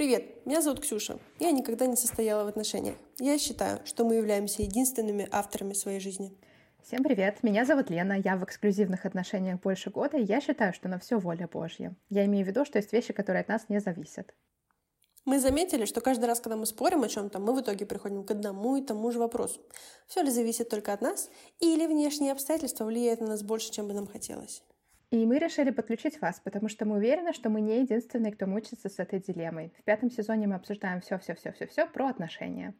Привет, меня зовут Ксюша. Я никогда не состояла в отношениях. Я считаю, что мы являемся единственными авторами своей жизни. Всем привет, меня зовут Лена, я в эксклюзивных отношениях больше года, и я считаю, что на все воля Божья. Я имею в виду, что есть вещи, которые от нас не зависят. Мы заметили, что каждый раз, когда мы спорим о чем-то, мы в итоге приходим к одному и тому же вопросу. Все ли зависит только от нас, или внешние обстоятельства влияют на нас больше, чем бы нам хотелось? И мы решили подключить вас, потому что мы уверены, что мы не единственные, кто мучится с этой дилеммой. В пятом сезоне мы обсуждаем все-все-все-все-все про отношения.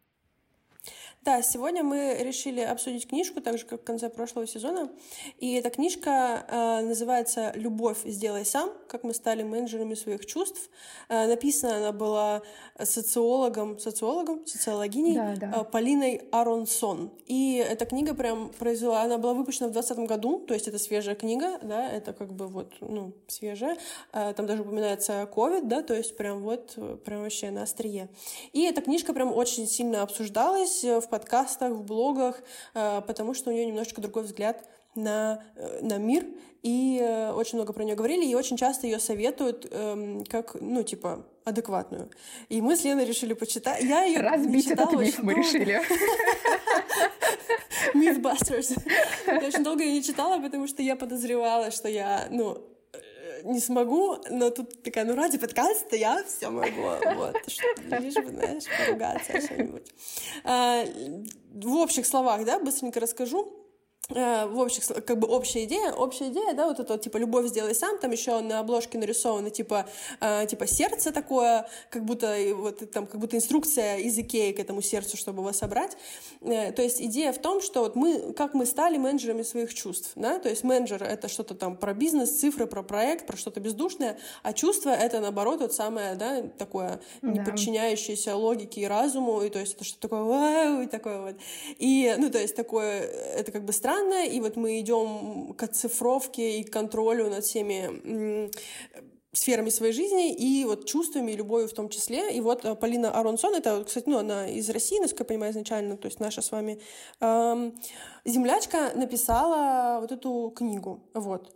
Да, сегодня мы решили обсудить книжку, так же, как в конце прошлого сезона. И эта книжка э, называется «Любовь. Сделай сам. Как мы стали менеджерами своих чувств». Э, написана она была социологом, социологом, социологиней да, да. Э, Полиной Аронсон. И эта книга прям произвела... Она была выпущена в 2020 году, то есть это свежая книга, да, это как бы вот, ну, свежая. Э, там даже упоминается COVID, да, то есть прям вот, прям вообще на острие. И эта книжка прям очень сильно обсуждалась в подкастах, в блогах, э, потому что у нее немножечко другой взгляд на, э, на мир, и э, очень много про нее говорили, и очень часто ее советуют эм, как, ну, типа, адекватную. И мы с Леной решили почитать. Я ее Разбить этот миф мы решили. Mythbusters. Я очень долго ее не читала, потому что я подозревала, что я, ну, не смогу, но тут такая, ну ради подкаста я все могу, вот, лишь бы, знаешь, поругаться что-нибудь. А, в общих словах, да, быстренько расскажу. Э, в общих, как бы общая идея, общая идея, да, вот это типа «Любовь сделай сам», там еще на обложке нарисовано, типа, э, типа сердце такое, как будто, вот, там, как будто инструкция из Икеи к этому сердцу, чтобы его собрать. Э, то есть идея в том, что вот мы, как мы стали менеджерами своих чувств, да, то есть менеджер — это что-то там про бизнес, цифры, про проект, про что-то бездушное, а чувство — это, наоборот, вот самое, да, такое, не да. подчиняющееся логике и разуму, и то есть это что-то такое, вау, и такое вот. И, ну, то есть такое, это как бы странно, странно, и вот мы идем к оцифровке и контролю над всеми сферами своей жизни и вот чувствами и любовью в том числе. И вот э, Полина Аронсон, это, кстати, ну, она из России, насколько я понимаю, изначально, то есть наша с вами эм, землячка написала вот эту книгу. Вот.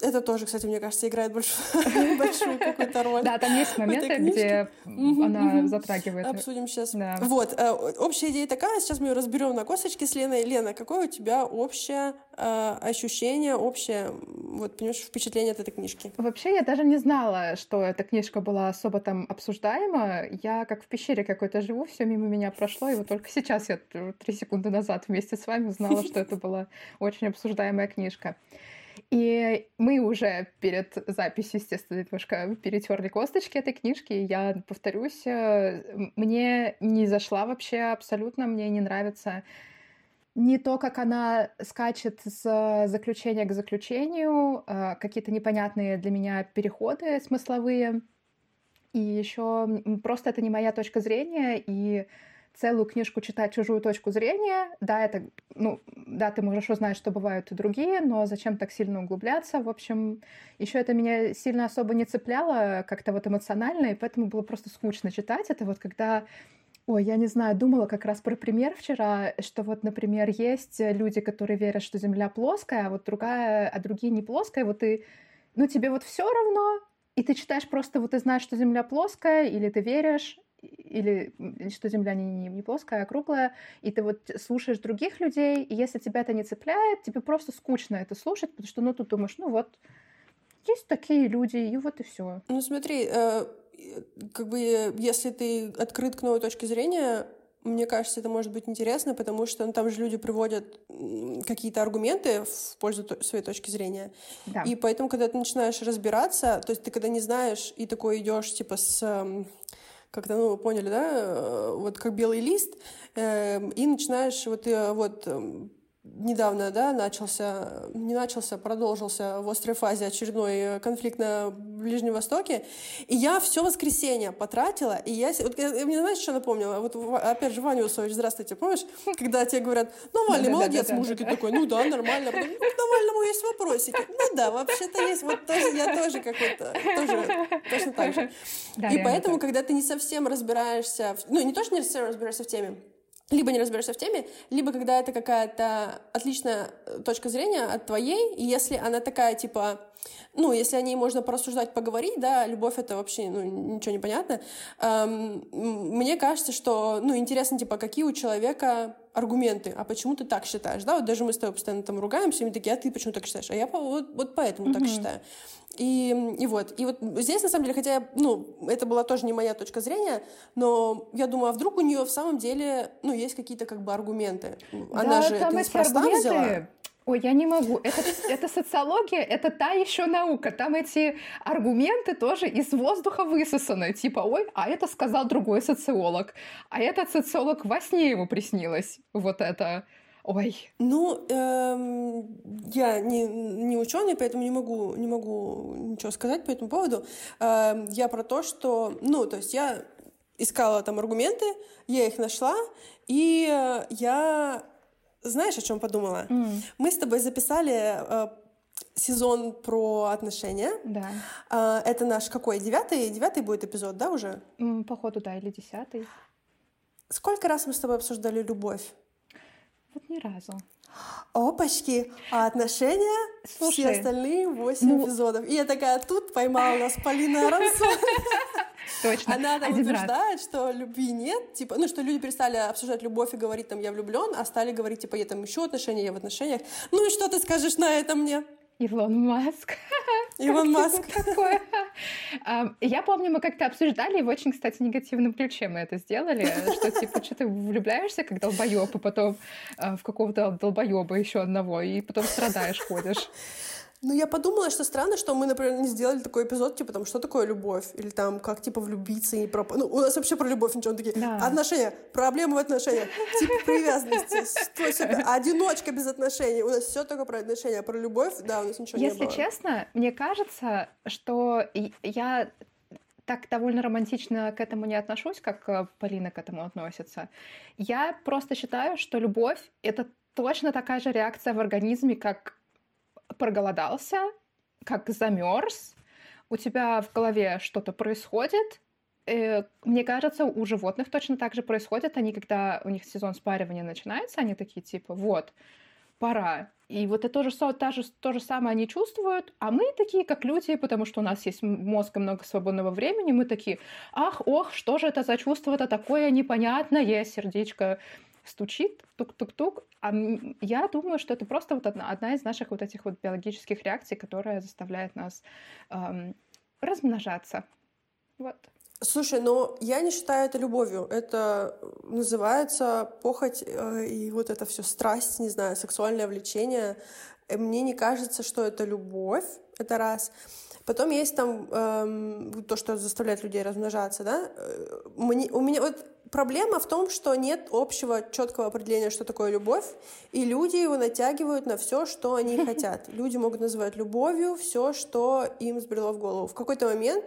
Это тоже, кстати, мне кажется, играет большую, большую какую-то роль. Да, там есть моменты, где она затрагивает. Обсудим сейчас. Да. Вот, э, общая идея такая, сейчас мы ее разберем на косточке с Леной. Лена, какое у тебя общее э, ощущение, общее, вот, понимаешь, впечатление от этой книжки? Вообще, я даже не знала, что эта книжка была особо там обсуждаема. Я как в пещере какой-то живу, все мимо меня прошло, и вот только сейчас я три секунды назад вместе с вами узнала, что это была очень обсуждаемая книжка. И мы уже перед записью, естественно, немножко перетерли косточки этой книжки. Я повторюсь, э, мне не зашла вообще абсолютно, мне не нравится не то, как она скачет с заключения к заключению, э, какие-то непонятные для меня переходы смысловые. И еще просто это не моя точка зрения, и целую книжку читать чужую точку зрения. Да, это, ну, да, ты можешь узнать, что бывают и другие, но зачем так сильно углубляться? В общем, еще это меня сильно особо не цепляло как-то вот эмоционально, и поэтому было просто скучно читать. Это вот когда Ой, я не знаю, думала как раз про пример вчера, что вот, например, есть люди, которые верят, что Земля плоская, а вот другая, а другие не плоская, вот ты, ну тебе вот все равно, и ты читаешь просто, вот ты знаешь, что Земля плоская, или ты веришь, или что Земля не, не, не плоская, а круглая, и ты вот слушаешь других людей, и если тебя это не цепляет, тебе просто скучно это слушать, потому что, ну, ты думаешь, ну вот, есть такие люди, и вот и все. Ну, смотри, э, как бы, если ты открыт к новой точке зрения, мне кажется, это может быть интересно, потому что ну, там же люди приводят какие-то аргументы в пользу своей точки зрения. Да. И поэтому, когда ты начинаешь разбираться, то есть ты когда не знаешь и такой идешь типа с как-то, ну, поняли, да, э, вот как белый лист, э, и начинаешь вот, э, вот эм, недавно, да, начался, не начался, продолжился в острой фазе очередной конфликт на Ближнем Востоке. И я все воскресенье потратила, и я... Вот, я мне знаешь, что напомнила? Вот опять же, Ваня Усович, здравствуйте, помнишь? Когда тебе говорят, ну, Навальный, молодец, мужик, и такой, ну да, нормально. Потом, ну, к Навальному есть вопросики. Ну да, вообще-то есть. Вот тоже, я тоже какой-то, тоже точно так же. и поэтому, когда ты не совсем разбираешься, ну, не то, что не совсем разбираешься в теме, либо не разберешься в теме, либо когда это какая-то отличная э, точка зрения от твоей, и если она такая, типа, ну, если о ней можно порассуждать, поговорить, да, любовь это вообще, ну, ничего не понятно. Эм, мне кажется, что, ну, интересно, типа, какие у человека аргументы, а почему ты так считаешь, да, вот даже мы с тобой постоянно там ругаемся, и мы такие, а ты почему так считаешь, а я вот, вот поэтому mm-hmm. так считаю. И, и вот, и вот здесь, на самом деле, хотя, ну, это была тоже не моя точка зрения, но я думаю, а вдруг у нее в самом деле, ну, есть какие-то как бы аргументы. Она да, же там это неспроста аргументы... взяла. Ой, я не могу. Это, это социология, это та еще наука. Там эти аргументы тоже из воздуха высосаны. Типа, ой, а это сказал другой социолог. А этот социолог во сне ему приснилось. Вот это. Ой. Ну, эм, я не, не ученый, поэтому не могу, не могу ничего сказать по этому поводу. Эм, я про то, что, ну, то есть я искала там аргументы, я их нашла, и я, знаешь, о чем подумала? Mm. Мы с тобой записали э, сезон про отношения. Да. Э, это наш какой? Девятый? Девятый будет эпизод, да, уже? Mm, походу, да, или десятый. Сколько раз мы с тобой обсуждали любовь? Вот ни разу. Опачки, а отношения Слушай, все остальные восемь ну... эпизодов. И я такая, тут поймала нас Полина Аронсон. Точно. Она там утверждает, что любви нет, типа, ну, что люди перестали обсуждать любовь и говорить там «я влюблен», а стали говорить, типа, я там еще отношения, я в отношениях. Ну и что ты скажешь на это мне? Илон Маск. Илон Маск. Такое. Я помню, мы как-то обсуждали, и в очень, кстати, негативном ключе мы это сделали, что, типа, что ты влюбляешься, как долбоеб, и потом а, в какого-то долбоеба еще одного, и потом страдаешь, ходишь. Ну, я подумала, что странно, что мы, например, не сделали такой эпизод, типа, там, что такое любовь? Или там, как, типа, влюбиться и про... Ну, у нас вообще про любовь ничего, такие, да. отношения, проблемы в отношениях, тип привязанности, что себе, одиночка без отношений. У нас все только про отношения, про любовь, да, у нас ничего Если не было. Если честно, мне кажется, что я так довольно романтично к этому не отношусь, как э, Полина к этому относится. Я просто считаю, что любовь — это точно такая же реакция в организме, как проголодался, как замерз, у тебя в голове что-то происходит. Э, мне кажется, у животных точно так же происходит. Они, когда у них сезон спаривания начинается, они такие типа, вот, пора. И вот это тоже, то, же, то же самое они чувствуют, а мы такие, как люди, потому что у нас есть мозг и много свободного времени, мы такие, ах, ох, что же это за чувство, это такое непонятное, сердечко стучит, тук-тук-тук. А я думаю, что это просто вот одна, одна из наших вот этих вот биологических реакций, которая заставляет нас эм, размножаться. Вот. Слушай, но я не считаю это любовью. Это называется похоть э, и вот это все страсть, не знаю, сексуальное влечение. Э, мне не кажется, что это любовь. Это раз. Потом есть там эм, то, что заставляет людей размножаться, да. Э, мне, у меня вот Проблема в том, что нет общего четкого определения, что такое любовь, и люди его натягивают на все, что они хотят. Люди могут называть любовью все, что им сбрело в голову. В какой-то момент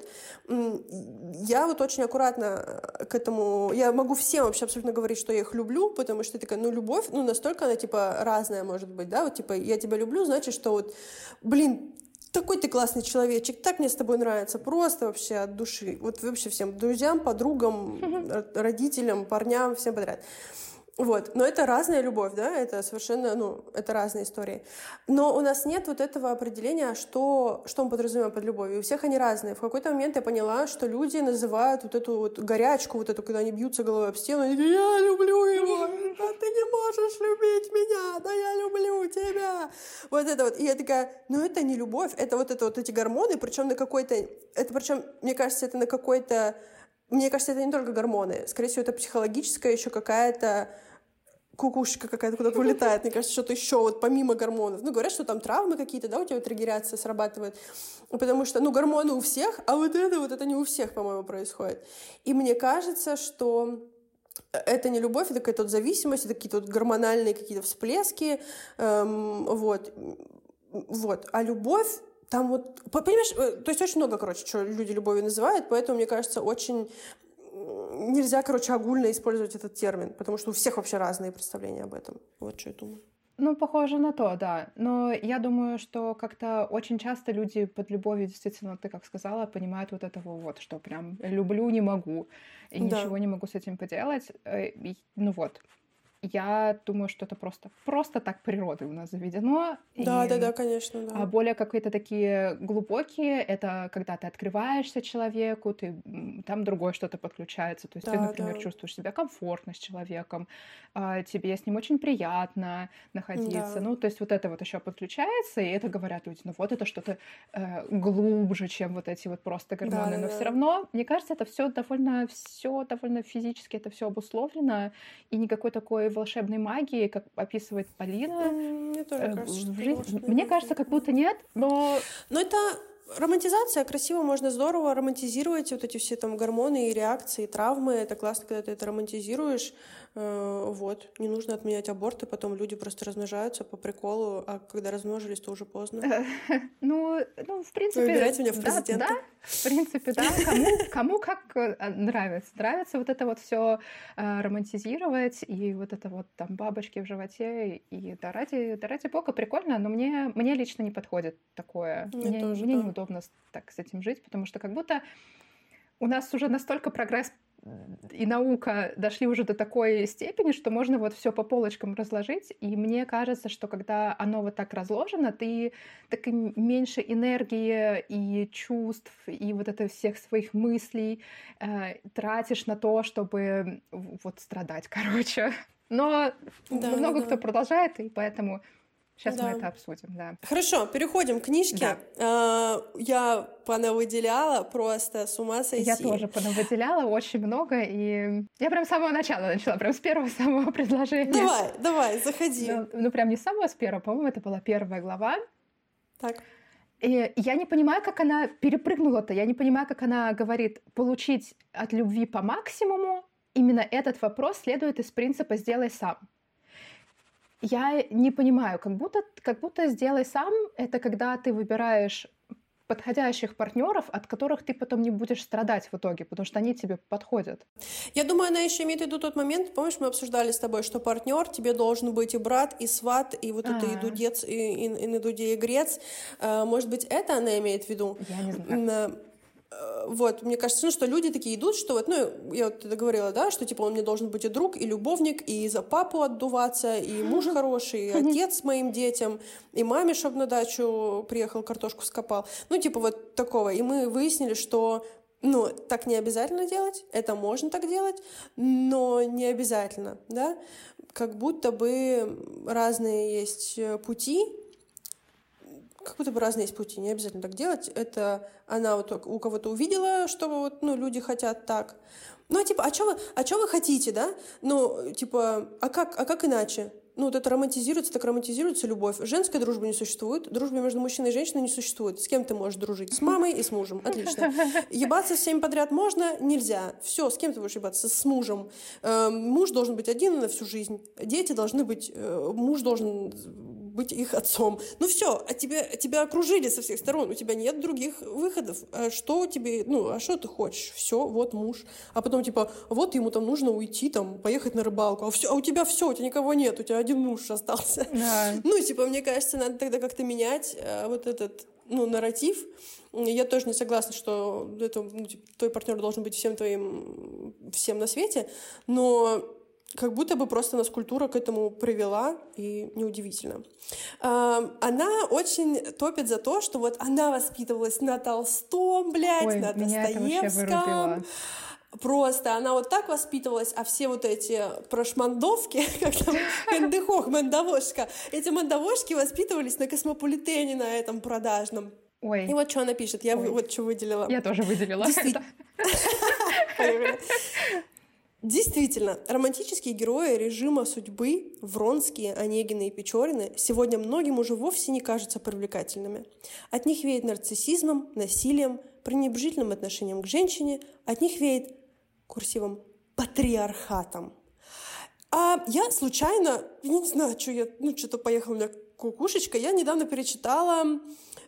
я вот очень аккуратно э, к этому... Я могу всем вообще абсолютно говорить, что я их люблю, потому что такая, ну, любовь, ну, настолько она, типа, разная может быть, да, вот, типа, я тебя люблю, значит, что вот, блин, такой ты классный человечек, так мне с тобой нравится, просто вообще от души. Вот вообще всем друзьям, подругам, родителям, парням, всем подряд. Вот. Но это разная любовь, да, это совершенно, ну, это разные истории. Но у нас нет вот этого определения, что, что мы подразумеваем под любовью. У всех они разные. В какой-то момент я поняла, что люди называют вот эту вот горячку, вот эту, когда они бьются головой об стену, говорят, я люблю его, а ты не можешь любить меня, да я люблю тебя. Вот это вот. И я такая, ну это не любовь, это вот это вот эти гормоны, причем на какой-то, это причем, мне кажется, это на какой-то мне кажется, это не только гормоны. Скорее всего, это психологическая еще какая-то кукушка какая-то куда-то вылетает, мне кажется, что-то еще вот помимо гормонов. Ну, говорят, что там травмы какие-то, да, у тебя вот регенерация срабатывает, потому что, ну, гормоны у всех, а вот это вот это не у всех, по-моему, происходит. И мне кажется, что это не любовь, это какая-то вот зависимость, это какие-то вот гормональные какие-то всплески, эм, вот, вот. А любовь там вот, понимаешь, э, то есть очень много, короче, что люди любовью называют, поэтому, мне кажется, очень нельзя, короче, огульно использовать этот термин, потому что у всех вообще разные представления об этом. Вот что я думаю. Ну, похоже на то, да. Но я думаю, что как-то очень часто люди под любовью, действительно, ты как сказала, понимают вот этого вот, что прям люблю, не могу, и да. ничего не могу с этим поделать. Э, ну вот. Я думаю, что это просто, просто так природой у нас заведено. Да, и, да, да, конечно, да. А более какие-то такие глубокие, это когда ты открываешься человеку, ты там другое что-то подключается. То есть да, ты, например, да. чувствуешь себя комфортно с человеком, а, тебе с ним очень приятно находиться. Да. Ну, то есть вот это вот еще подключается, и это говорят люди, ну вот это что-то э, глубже, чем вот эти вот просто гормоны. Да, Но да. все равно, мне кажется, это все довольно, все довольно физически, это все обусловлено, и никакой такой волшебной магии, как описывает Полина. Мне тоже э, кажется, в жизни. Мне кажется, как будто нет, но... Но это романтизация красиво, можно здорово романтизировать вот эти все там гормоны и реакции, и травмы. Это классно, когда ты это романтизируешь. Э, вот. Не нужно отменять аборты, потом люди просто размножаются по приколу, а когда размножились, то уже поздно. Ну, ну в принципе... Выбирайте меня в президенты. Да, в принципе, да. Кому, кому как э, нравится. Нравится вот это вот все э, романтизировать, и вот это вот там бабочки в животе, и да ради, да ради бога, прикольно, но мне, мне лично не подходит такое. Мне, мне, тоже, мне да. неудобно так с этим жить, потому что как будто у нас уже настолько прогресс и наука дошли уже до такой степени, что можно вот все по полочкам разложить. И мне кажется, что когда оно вот так разложено, ты так и меньше энергии и чувств, и вот это всех своих мыслей э, тратишь на то, чтобы вот страдать, короче. Но да, много да. кто продолжает, и поэтому Сейчас да. мы это обсудим, да. Хорошо, переходим к книжке. Да. Uh, я понавыделяла просто с ума сойти. Я тоже понавыделяла очень много, и я прям с самого начала начала, прям с первого самого предложения. Давай, давай, заходи. Ну, ну прям не с самого, с первого, по-моему, это была первая глава. Так. И я не понимаю, как она перепрыгнула-то. Я не понимаю, как она говорит получить от любви по максимуму. Именно этот вопрос следует из принципа «сделай сам». Я не понимаю, как будто, как будто сделай сам это когда ты выбираешь подходящих партнеров, от которых ты потом не будешь страдать в итоге, потому что они тебе подходят. Я думаю, она еще имеет в виду тот момент, помнишь, мы обсуждали с тобой, что партнер тебе должен быть и брат, и сват, и вот А-а-а. это и а. дудец, и, и, и на дуде и грец. А, может быть, это она имеет в виду? Я не знаю. Э, вот, мне кажется, ну, что люди такие идут, что вот, ну, я вот это говорила, да, что, типа, он мне должен быть и друг, и любовник, и за папу отдуваться, и муж хороший, и отец моим детям, и маме, чтобы на дачу приехал, картошку скопал. Ну, типа, вот такого. И мы выяснили, что ну, так не обязательно делать, это можно так делать, но не обязательно, да, как будто бы разные есть пути, как будто бы разные есть пути, не обязательно так делать. Это она вот у кого-то увидела, что вот, ну, люди хотят так. Ну, а типа, а что вы, а чё вы хотите, да? Ну, типа, а как, а как иначе? Ну, вот это романтизируется, так романтизируется любовь. Женской дружбы не существует, дружбы между мужчиной и женщиной не существует. С кем ты можешь дружить? С мамой и с мужем. Отлично. Ебаться с всеми подряд можно? Нельзя. Все, с кем ты будешь ебаться? С мужем. Э, муж должен быть один на всю жизнь. Дети должны быть... Э, муж должен быть их отцом. Ну все, а тебя, тебя окружили со всех сторон, у тебя нет других выходов. А что тебе, ну, а что ты хочешь? Все, вот муж. А потом типа, вот ему там нужно уйти, там, поехать на рыбалку. А, все, а у тебя все, у тебя никого нет, у тебя один муж остался. Да. Ну, типа, мне кажется, надо тогда как-то менять а, вот этот, ну, нарратив. Я тоже не согласна, что это, ну, типа, твой партнер должен быть всем твоим, всем на свете, но как будто бы просто нас культура к этому привела, и неудивительно. Она очень топит за то, что вот она воспитывалась на Толстом, блядь, Ой, на Достоевском. Просто она вот так воспитывалась, а все вот эти прошмандовки, как там Эндехох, мандавошка, эти мандавошки воспитывались на космополитене на этом продажном. Ой. И вот что она пишет, я Ой. вот что выделила. Я тоже выделила. Действительно, романтические герои режима судьбы, Вронские, Онегины и Печорины, сегодня многим уже вовсе не кажутся привлекательными. От них веет нарциссизмом, насилием, пренебрежительным отношением к женщине, от них веет, курсивом, патриархатом. А я случайно, не знаю, что я, ну, что-то поехала у меня кукушечка, я недавно перечитала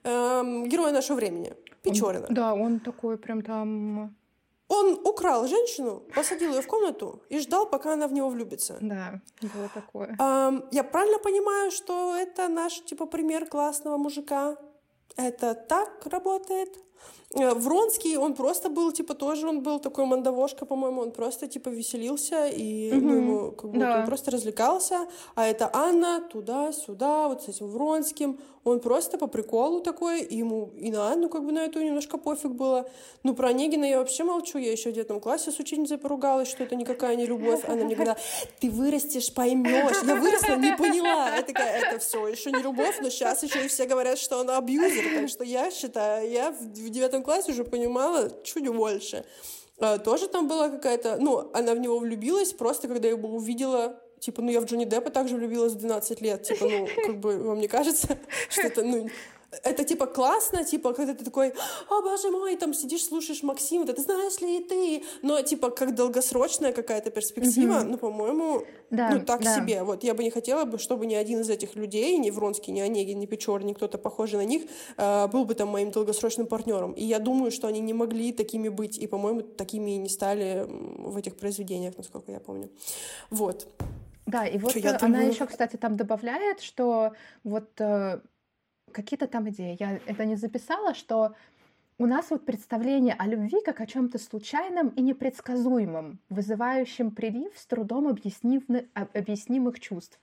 эм, «Героя нашего времени» Печорина. Он, да, он такой прям там он украл женщину, посадил ее в комнату и ждал, пока она в него влюбится. Да, было такое. А, я правильно понимаю, что это наш типа пример классного мужика? Это так работает? Э, Вронский, он просто был, типа, тоже он был такой мандавошка, по-моему, он просто, типа, веселился, и, угу. ну, ему, как бы, да. он просто развлекался, а это Анна туда-сюда, вот с этим Вронским, он просто по приколу такой, и ему и на Анну, как бы, на эту немножко пофиг было. Ну, про Онегина я вообще молчу, я еще в девятом классе с учительницей поругалась, что это никакая не любовь, она мне говорила, ты вырастешь, поймешь, я выросла, не поняла, я такая, это все еще не любовь, но сейчас еще и все говорят, что она абьюзер, так что я считаю, я в девятом классе уже понимала чуть больше. А, тоже там была какая-то... Ну, она в него влюбилась просто, когда я его увидела типа, ну, я в Джонни Деппа также влюбилась в 12 лет, типа, ну, как бы, вам не кажется, что это, ну, это типа классно, типа, когда ты такой, о боже мой, там сидишь, слушаешь Максима, ты знаешь ли и ты, но типа как долгосрочная какая-то перспектива, mm-hmm. ну, по-моему, да, ну, так да. себе. Вот я бы не хотела бы, чтобы ни один из этих людей, ни Вронский, ни Онегин, ни Печор, ни кто-то похожий на них, э, был бы там моим долгосрочным партнером. И я думаю, что они не могли такими быть, и, по-моему, такими и не стали в этих произведениях, насколько я помню. Вот. Да, и вот Что, она думаю... еще, кстати, там добавляет, что вот э, какие-то там идеи. Я это не записала, что у нас вот представление о любви как о чем-то случайном и непредсказуемом, вызывающем прилив с трудом объяснимых, объяснимых чувств.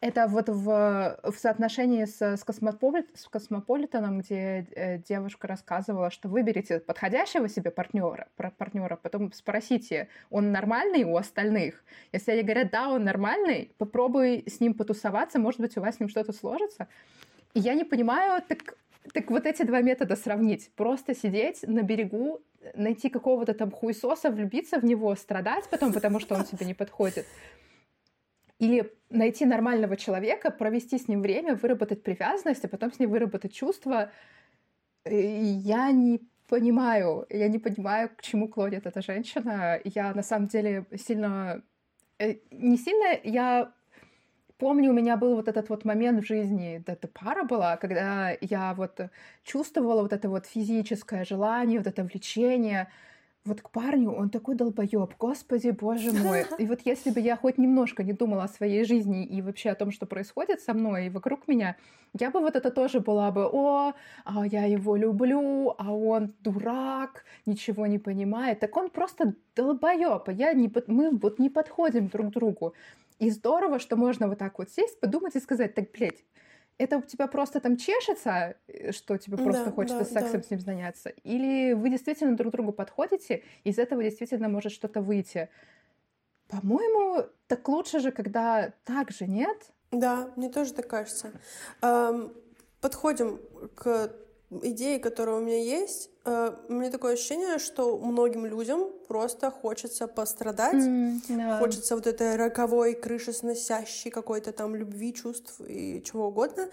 Это вот в, в соотношении с, с, Космополит, с Космополитеном, где э, девушка рассказывала, что выберите подходящего себе партнера, партнера, потом спросите, он нормальный у остальных. Если они говорят, да, он нормальный, попробуй с ним потусоваться, может быть, у вас с ним что-то сложится. Я не понимаю, так, так вот эти два метода сравнить. Просто сидеть на берегу, найти какого-то там хуесоса, влюбиться в него, страдать потом, потому что он тебе не подходит. Или найти нормального человека, провести с ним время, выработать привязанность, а потом с ним выработать чувства. Я не понимаю, я не понимаю, к чему клонит эта женщина. Я на самом деле сильно... Э, не сильно я помню, у меня был вот этот вот момент в жизни, эта пара была, когда я вот чувствовала вот это вот физическое желание, вот это влечение, вот к парню, он такой долбоеб, господи, боже мой. И вот если бы я хоть немножко не думала о своей жизни и вообще о том, что происходит со мной и вокруг меня, я бы вот это тоже была бы, о, а я его люблю, а он дурак, ничего не понимает. Так он просто долбоеб, а я не, мы вот не подходим друг другу. И здорово, что можно вот так вот сесть, подумать и сказать, так, блядь, это у тебя просто там чешется, э, что тебе просто да, хочется да, сексом да. с ним заняться? Или вы действительно друг другу подходите, и из этого действительно может что-то выйти? По-моему, так лучше же, когда так же, нет? Да, мне тоже так кажется. Эм, подходим к идеи, которая у меня есть, э, у меня такое ощущение, что многим людям просто хочется пострадать, mm, yeah. хочется вот этой роковой, крышесносящей какой-то там любви, чувств и чего угодно.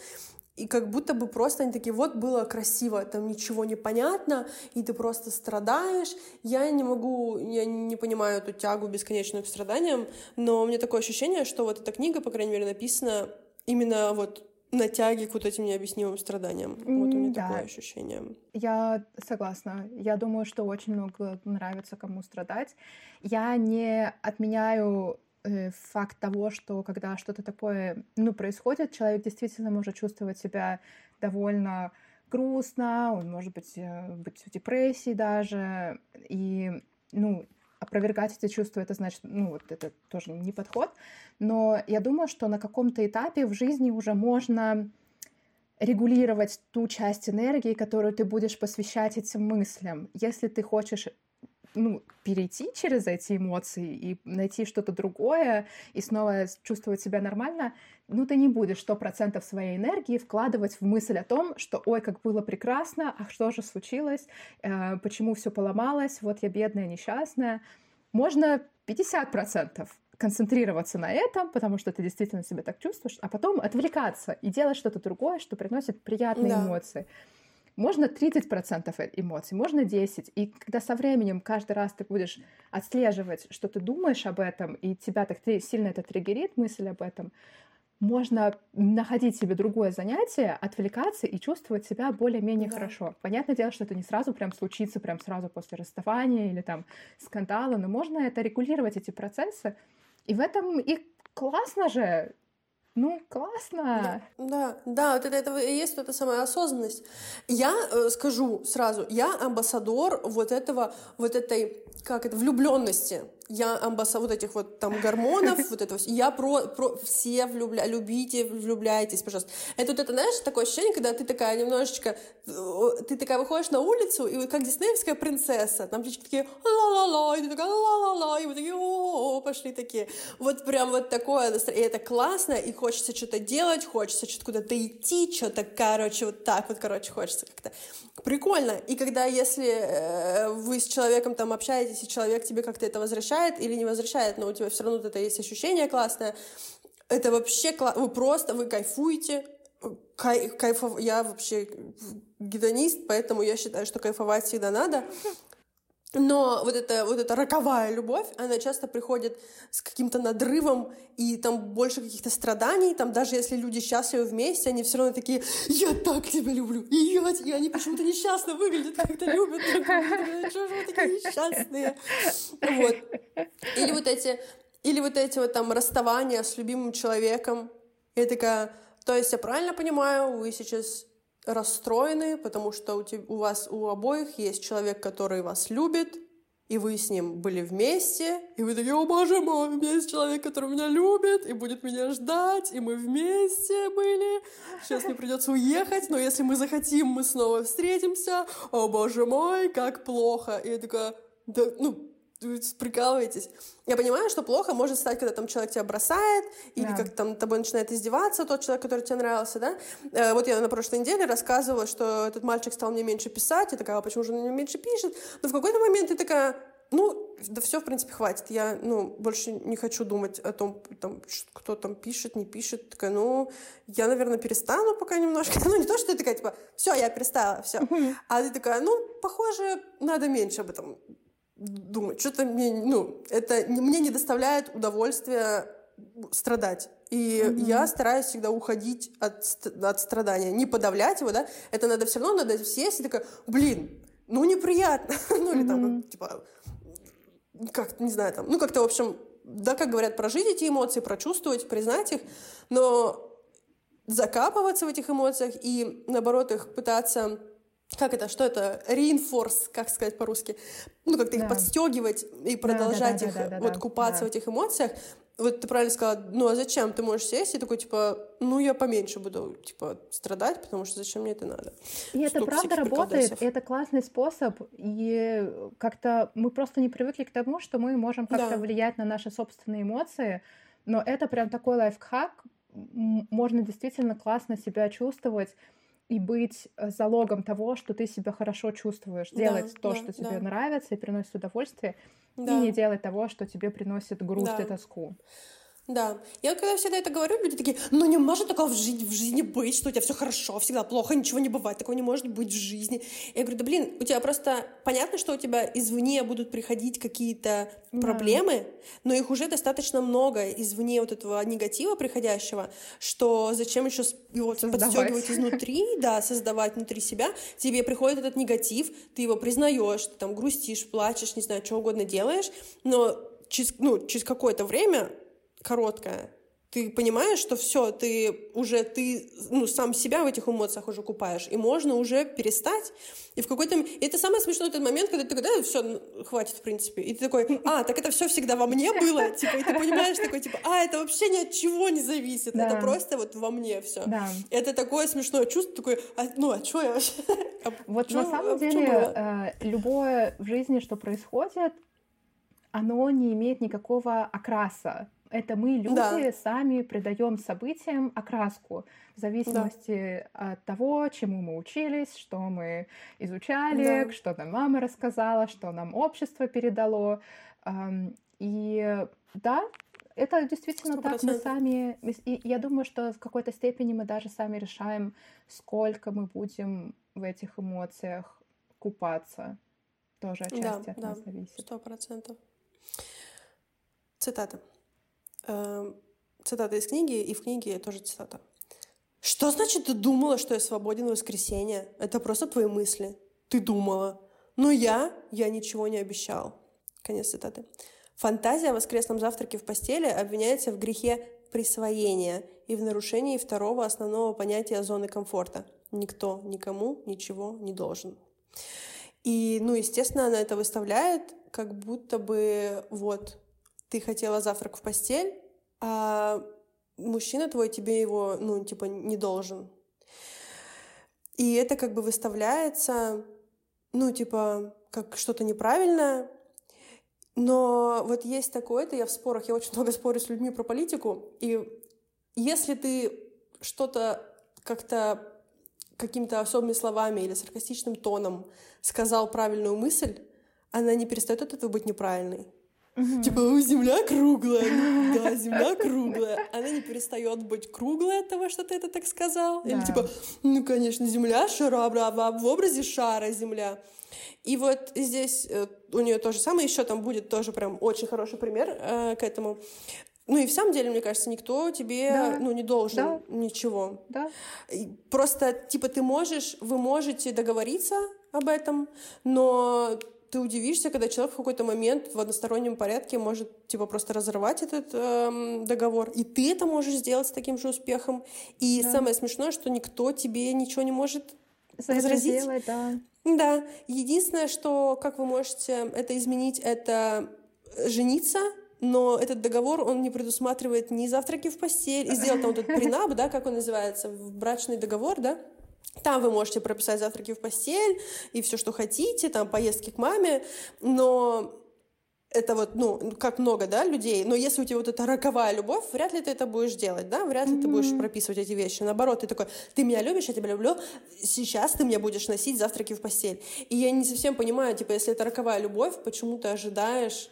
И как будто бы просто они такие, вот было красиво, там ничего не понятно, и ты просто страдаешь. Я не могу, я не понимаю эту тягу бесконечную к страданиям, но у меня такое ощущение, что вот эта книга, по крайней мере, написана именно вот на тяге к вот этим необъяснимым страданиям. Вот у меня да. такое ощущение. Я согласна. Я думаю, что очень много нравится кому страдать. Я не отменяю э, факт того, что когда что-то такое ну, происходит, человек действительно может чувствовать себя довольно грустно, он может быть, э, быть в депрессии даже. И ну, опровергать эти чувства, это значит, ну, вот это тоже не подход. Но я думаю, что на каком-то этапе в жизни уже можно регулировать ту часть энергии, которую ты будешь посвящать этим мыслям. Если ты хочешь ну, перейти через эти эмоции и найти что-то другое, и снова чувствовать себя нормально, ну, ты не будешь сто процентов своей энергии вкладывать в мысль о том, что, ой, как было прекрасно, а что же случилось, э, почему все поломалось, вот я бедная, несчастная. Можно 50 процентов концентрироваться на этом, потому что ты действительно себя так чувствуешь, а потом отвлекаться и делать что-то другое, что приносит приятные да. эмоции. Можно 30% э, эмоций, можно 10%. И когда со временем каждый раз ты будешь отслеживать, что ты думаешь об этом, и тебя так сильно это триггерит, мысль об этом, можно находить себе другое занятие, отвлекаться и чувствовать себя более-менее да. хорошо. Понятное дело, что это не сразу прям случится, прям сразу после расставания или там скандала, но можно это регулировать, эти процессы. И в этом и классно же Ну, классно! Да, да, вот это, это есть вот эта самая осознанность. Я э, скажу сразу, я амбассадор вот этого, вот этой, как это, влюбленности я амбассадор вот этих вот там гормонов, вот этого. Я про, про все влюбля, любите, влюбляйтесь, пожалуйста. Это вот это, знаешь, такое ощущение, когда ты такая немножечко, э, ты такая выходишь на улицу, и вот как диснеевская принцесса, там птички такие ла-ла-ла, и ты такая ла-ла-ла, и мы такие о пошли такие. Вот прям вот такое настроение. И это классно, и хочется что-то делать, хочется что-то куда-то идти, что-то, короче, вот так вот, короче, хочется как-то. Прикольно. И когда, если э, вы с человеком там общаетесь, и человек тебе как-то это возвращает или не возвращает, но у тебя все равно это есть ощущение классное, это вообще классно. Вы просто, вы кайфуете, кай, кайфов... Я вообще гедонист, поэтому я считаю, что кайфовать всегда надо. Но вот эта, вот эта роковая любовь, она часто приходит с каким-то надрывом, и там больше каких-то страданий, там даже если люди счастливы вместе, они все равно такие, я так тебя люблю, и, я, и они почему-то несчастно выглядят, как-то любят, что же вы такие несчастные? Вот. Или вот эти, или вот эти вот там расставания с любимым человеком, я такая, то есть я правильно понимаю, вы сейчас расстроены, потому что у, тебя, у вас у обоих есть человек, который вас любит, и вы с ним были вместе, и вы такие, о боже мой, у меня есть человек, который меня любит, и будет меня ждать, и мы вместе были, сейчас мне придется уехать, но если мы захотим, мы снова встретимся, о боже мой, как плохо. И я такая, да, ну, прикалываетесь. Я понимаю, что плохо может стать, когда там человек тебя бросает, или да. как там тобой начинает издеваться тот человек, который тебе нравился, да? Э, вот я на прошлой неделе рассказывала, что этот мальчик стал мне меньше писать, я такая, а почему же он мне меньше пишет? Но в какой-то момент ты такая, ну, да все, в принципе, хватит. Я, ну, больше не хочу думать о том, там, кто там пишет, не пишет. Такая, ну, я, наверное, перестану пока немножко. Ну, не то, что ты такая, типа, все, я перестала, все. А ты такая, ну, похоже, надо меньше об этом думать. Что-то мне, ну, это мне не доставляет удовольствия страдать. И mm-hmm. я стараюсь всегда уходить от, от страдания, не подавлять его, да. Это надо все равно, надо сесть и такая, блин, ну неприятно. ну или там, типа, как не знаю, там, ну как-то, в общем, да, как говорят, прожить эти эмоции, прочувствовать, признать их, но закапываться в этих эмоциях и, наоборот, их пытаться как это, что это, reinforce, как сказать по-русски, ну, как-то да. их подстегивать и продолжать да, да, их, да, да, вот, да, купаться да. в этих эмоциях. Вот ты правильно сказала, ну, а зачем? Ты можешь сесть и такой, типа, ну, я поменьше буду, типа, страдать, потому что зачем мне это надо? И это правда работает, и это классный способ, и как-то мы просто не привыкли к тому, что мы можем как-то да. влиять на наши собственные эмоции, но это прям такой лайфхак, можно действительно классно себя чувствовать, и быть э, залогом того, что ты себя хорошо чувствуешь, делать да, то, да, что тебе да. нравится и приносит удовольствие, да. и не делать того, что тебе приносит грусть да. и тоску. Да. Я когда всегда это говорю, люди такие, ну не может такого в жизни, в жизни быть, что у тебя все хорошо, всегда плохо, ничего не бывает, такого не может быть в жизни. Я говорю, да блин, у тебя просто понятно, что у тебя извне будут приходить какие-то да. проблемы, но их уже достаточно много извне вот этого негатива приходящего, что зачем еще его создавать. подстегивать изнутри, да, создавать внутри себя. Тебе приходит этот негатив, ты его признаешь, ты там грустишь, плачешь, не знаю, что угодно делаешь, но через, ну, через какое-то время короткая. Ты понимаешь, что все, ты уже ты ну, сам себя в этих эмоциях уже купаешь, и можно уже перестать. И в какой-то и это самое смешное этот момент, когда ты такой, да, все, хватит, в принципе. И ты такой, а, так это все всегда во мне было, типа, и ты понимаешь такой, типа, а, это вообще ни от чего не зависит, да. это просто вот во мне все. Да. Это такое смешное чувство, такое, а, ну, а что я вообще? А вот чё, на самом деле э, любое в жизни, что происходит, оно не имеет никакого окраса это мы, люди, да. сами придаем событиям окраску в зависимости да. от того, чему мы учились, что мы изучали, да. что нам мама рассказала, что нам общество передало. И да, это действительно 100%. так. Мы сами, и я думаю, что в какой-то степени мы даже сами решаем, сколько мы будем в этих эмоциях купаться. Тоже отчасти да, от да, нас зависит. Сто процентов. Цитата. Эм, цитата из книги, и в книге тоже цитата. Что значит ты думала, что я свободен в воскресенье? Это просто твои мысли. Ты думала. Но я, я ничего не обещал. Конец цитаты. Фантазия о воскресном завтраке в постели обвиняется в грехе присвоения и в нарушении второго основного понятия зоны комфорта. Никто никому ничего не должен. И, ну, естественно, она это выставляет, как будто бы вот ты хотела завтрак в постель, а мужчина твой тебе его, ну, типа, не должен. И это как бы выставляется, ну, типа, как что-то неправильное. Но вот есть такое-то, я в спорах, я очень много спорю с людьми про политику, и если ты что-то как-то какими-то особыми словами или саркастичным тоном сказал правильную мысль, она не перестает от этого быть неправильной. Угу. Типа, земля круглая. Ну, да, земля круглая. Она не перестает быть круглой от того, что ты это так сказал. Да. Или типа, ну, конечно, земля шара, в образе шара земля. И вот здесь э, у нее то же самое, еще там будет тоже прям очень хороший пример э, к этому. Ну и в самом деле, мне кажется, никто тебе да. ну, не должен да. ничего. Да. Просто, типа, ты можешь, вы можете договориться об этом, но ты удивишься, когда человек в какой-то момент в одностороннем порядке может типа просто разорвать этот эм, договор, и ты это можешь сделать с таким же успехом. И да. самое смешное, что никто тебе ничего не может За возразить. Сделать, да. Да. Единственное, что как вы можете это изменить, это жениться но этот договор, он не предусматривает ни завтраки в постель, и сделать там вот этот принаб, да, как он называется, брачный договор, да, там вы можете прописать завтраки в постель и все, что хотите, там поездки к маме, но это вот, ну, как много, да, людей, но если у тебя вот эта роковая любовь, вряд ли ты это будешь делать, да, вряд ли mm-hmm. ты будешь прописывать эти вещи. Наоборот, ты такой, ты меня любишь, я тебя люблю, сейчас ты мне будешь носить завтраки в постель. И я не совсем понимаю, типа, если это роковая любовь, почему ты ожидаешь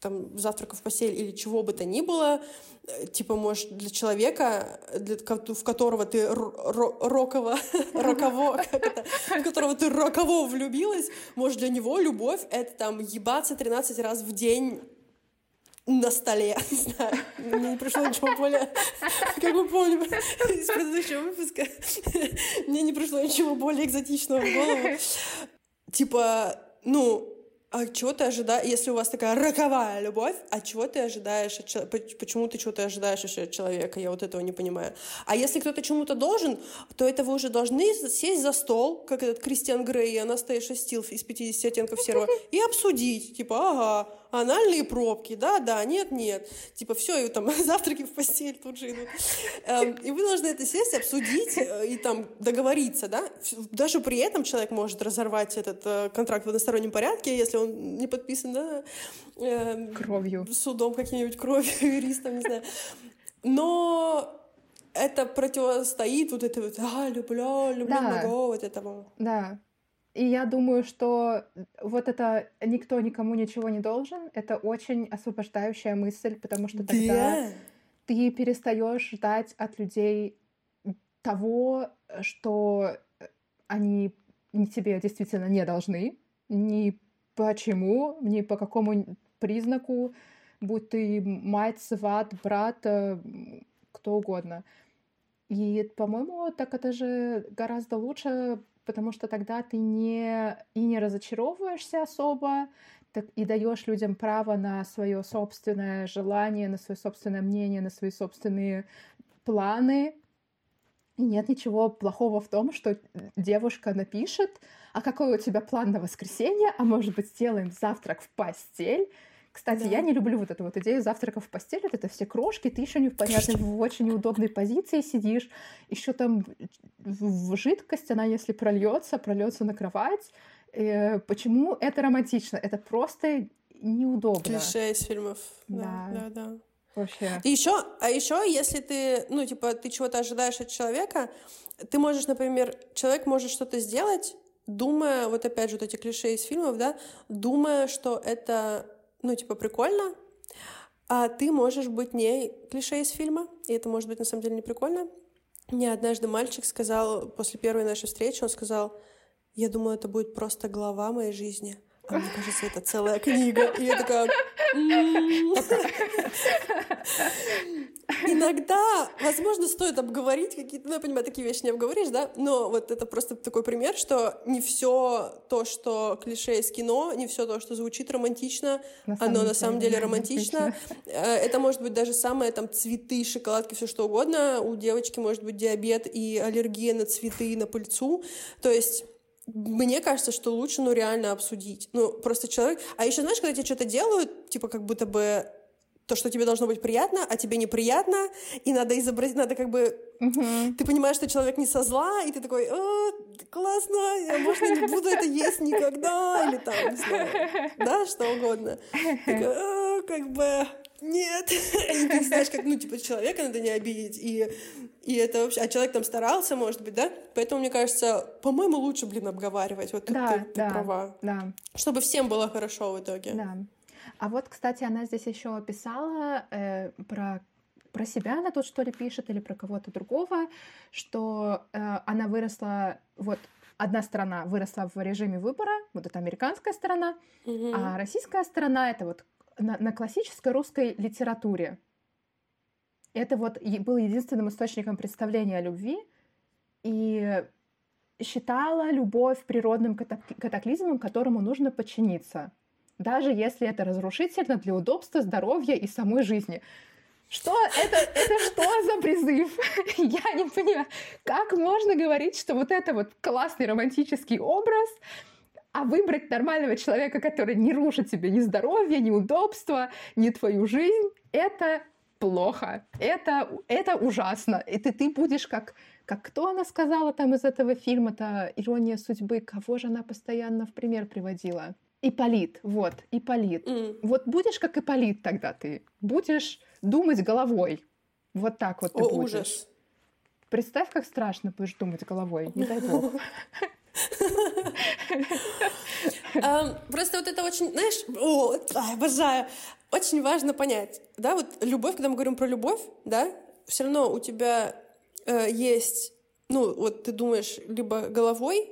там, завтрака в постель или чего бы то ни было, э, типа, может, для человека, для, в которого ты роково, роково, в которого ты роково влюбилась, может, для него любовь — это там ебаться 13 раз в день на столе, не знаю, мне не пришло ничего более, как вы помните из предыдущего выпуска, мне не пришло ничего более экзотичного в голову. Типа, ну, а чего ты ожидаешь, если у вас такая роковая любовь, а чего ты ожидаешь почему ты чего-то ожидаешь от человека, я вот этого не понимаю. А если кто-то чему-то должен, то это вы уже должны сесть за стол, как этот Кристиан Грей и Анастейша Стил из 50 оттенков серого, и обсудить, типа, ага, анальные пробки, да, да, нет, нет. Типа, все, и там завтраки в постель тут же идут. Эм, и вы должны это сесть, обсудить э, и там договориться, да. Даже при этом человек может разорвать этот э, контракт в одностороннем порядке, если он не подписан, да. Эм, кровью. Судом каким-нибудь кровью, юристом, не знаю. Но это противостоит вот это вот, а, люблю, люблю да. много вот этому. Да, и я думаю, что вот это «никто никому ничего не должен» — это очень освобождающая мысль, потому что тогда yeah. ты перестаешь ждать от людей того, что они тебе действительно не должны, ни почему, ни по какому признаку, будь ты мать, сват, брат, э, кто угодно. И, по-моему, так это же гораздо лучше потому что тогда ты не и не разочаровываешься особо, так и даешь людям право на свое собственное желание, на свое собственное мнение, на свои собственные планы. И нет ничего плохого в том, что девушка напишет, а какой у тебя план на воскресенье, а может быть сделаем завтрак в постель, кстати, да. я не люблю вот эту вот идею завтрака в постели. Вот это все крошки, ты еще не в понятной, в очень неудобной позиции сидишь. Еще там в жидкость, она если прольется, прольется на кровать. Э, почему это романтично? Это просто неудобно. Клише из фильмов. Да, да, да. да. Вообще. И еще, а еще, если ты, ну, типа, ты чего-то ожидаешь от человека, ты можешь, например, человек может что-то сделать, думая, вот опять же, вот эти клише из фильмов, да, думая, что это ну, типа, прикольно, а ты можешь быть не клише из фильма, и это может быть на самом деле не прикольно. Мне однажды мальчик сказал, после первой нашей встречи, он сказал, я думаю, это будет просто глава моей жизни. А мне кажется, это целая книга. И я такая... иногда, возможно, стоит обговорить какие-то, ну, я понимаю, такие вещи не обговоришь, да, но вот это просто такой пример, что не все то, что клише из кино, не все то, что звучит романтично, на оно на самом деле романтично. Э, это может быть даже самое там цветы, шоколадки, все что угодно. У девочки может быть диабет и аллергия на цветы, и на пыльцу. То есть мне кажется, что лучше, ну, реально обсудить. Ну, просто человек... А еще, знаешь, когда тебе что-то делают, типа, как будто бы то, что тебе должно быть приятно, а тебе неприятно, и надо изобразить, надо как бы... Угу. Ты понимаешь, что человек не со зла, и ты такой, О, классно, я, может, не буду это есть никогда, или там, не знаю, да, что угодно. Такой, как бы, нет. И ты знаешь, как, ну, типа, человека надо не обидеть, и, и это вообще... А человек там старался, может быть, да? Поэтому, мне кажется, по-моему, лучше, блин, обговаривать. Вот да, ты, ты да, права. Да. Чтобы всем было хорошо в итоге. Да. А вот, кстати, она здесь еще писала э, про про себя она тут что ли пишет или про кого-то другого, что э, она выросла вот одна сторона выросла в режиме выбора, вот это американская сторона, mm-hmm. а российская сторона это вот на, на классической русской литературе. Это вот был единственным источником представления о любви, и считала любовь природным катаклизмом, которому нужно подчиниться даже если это разрушительно для удобства, здоровья и самой жизни. Что это, это что за призыв? Я не понимаю, как можно говорить, что вот это вот классный романтический образ, а выбрать нормального человека, который не рушит тебе ни здоровье, ни удобства, ни твою жизнь, это плохо. Это, это ужасно. И ты, ты будешь как, как кто она сказала там из этого фильма-то «Ирония судьбы», кого же она постоянно в пример приводила? Иполит, вот, Иполит. Mm. Вот будешь как Иполит тогда ты. Будешь думать головой. Вот так вот ты О, будешь. ужас. Представь, как страшно будешь думать головой. Не дай бог. Просто вот это очень, знаешь, обожаю. Очень важно понять, да, вот любовь, когда мы говорим про любовь, да, все равно у тебя э, есть, ну, вот ты думаешь либо головой,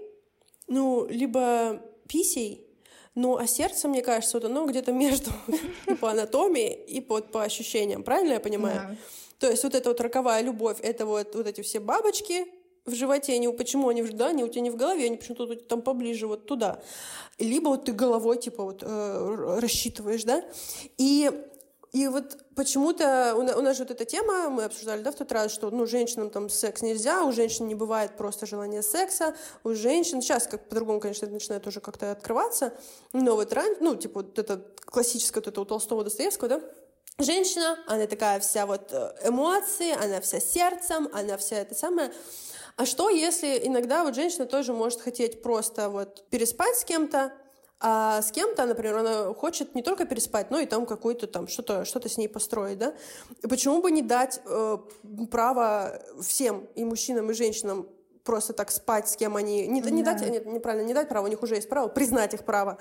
ну, либо писей, ну, а сердце, мне кажется, вот оно где-то между и по анатомии, и по, по ощущениям. Правильно я понимаю? Да. То есть вот эта вот роковая любовь, это вот, вот эти все бабочки в животе, они, почему они, да, они у тебя не в голове, они почему-то там поближе вот туда. Либо вот ты головой, типа, вот э, рассчитываешь, да? И и вот почему-то у нас же вот эта тема, мы обсуждали, да, в тот раз, что, ну, женщинам там секс нельзя, у женщин не бывает просто желания секса, у женщин, сейчас как по-другому, конечно, это начинает уже как-то открываться, но вот раньше, ну, типа вот это классическое вот это у Толстого Достоевского, да, женщина, она такая вся вот э, эмоции, она вся сердцем, она вся это самое, а что, если иногда вот женщина тоже может хотеть просто вот переспать с кем-то, а с кем-то, например, она хочет не только переспать, но и там какое-то там что-то что с ней построить, да? Почему бы не дать э, право всем, и мужчинам, и женщинам просто так спать, с кем они... Не, да. не дать, нет, неправильно, не дать право, у них уже есть право, признать их право.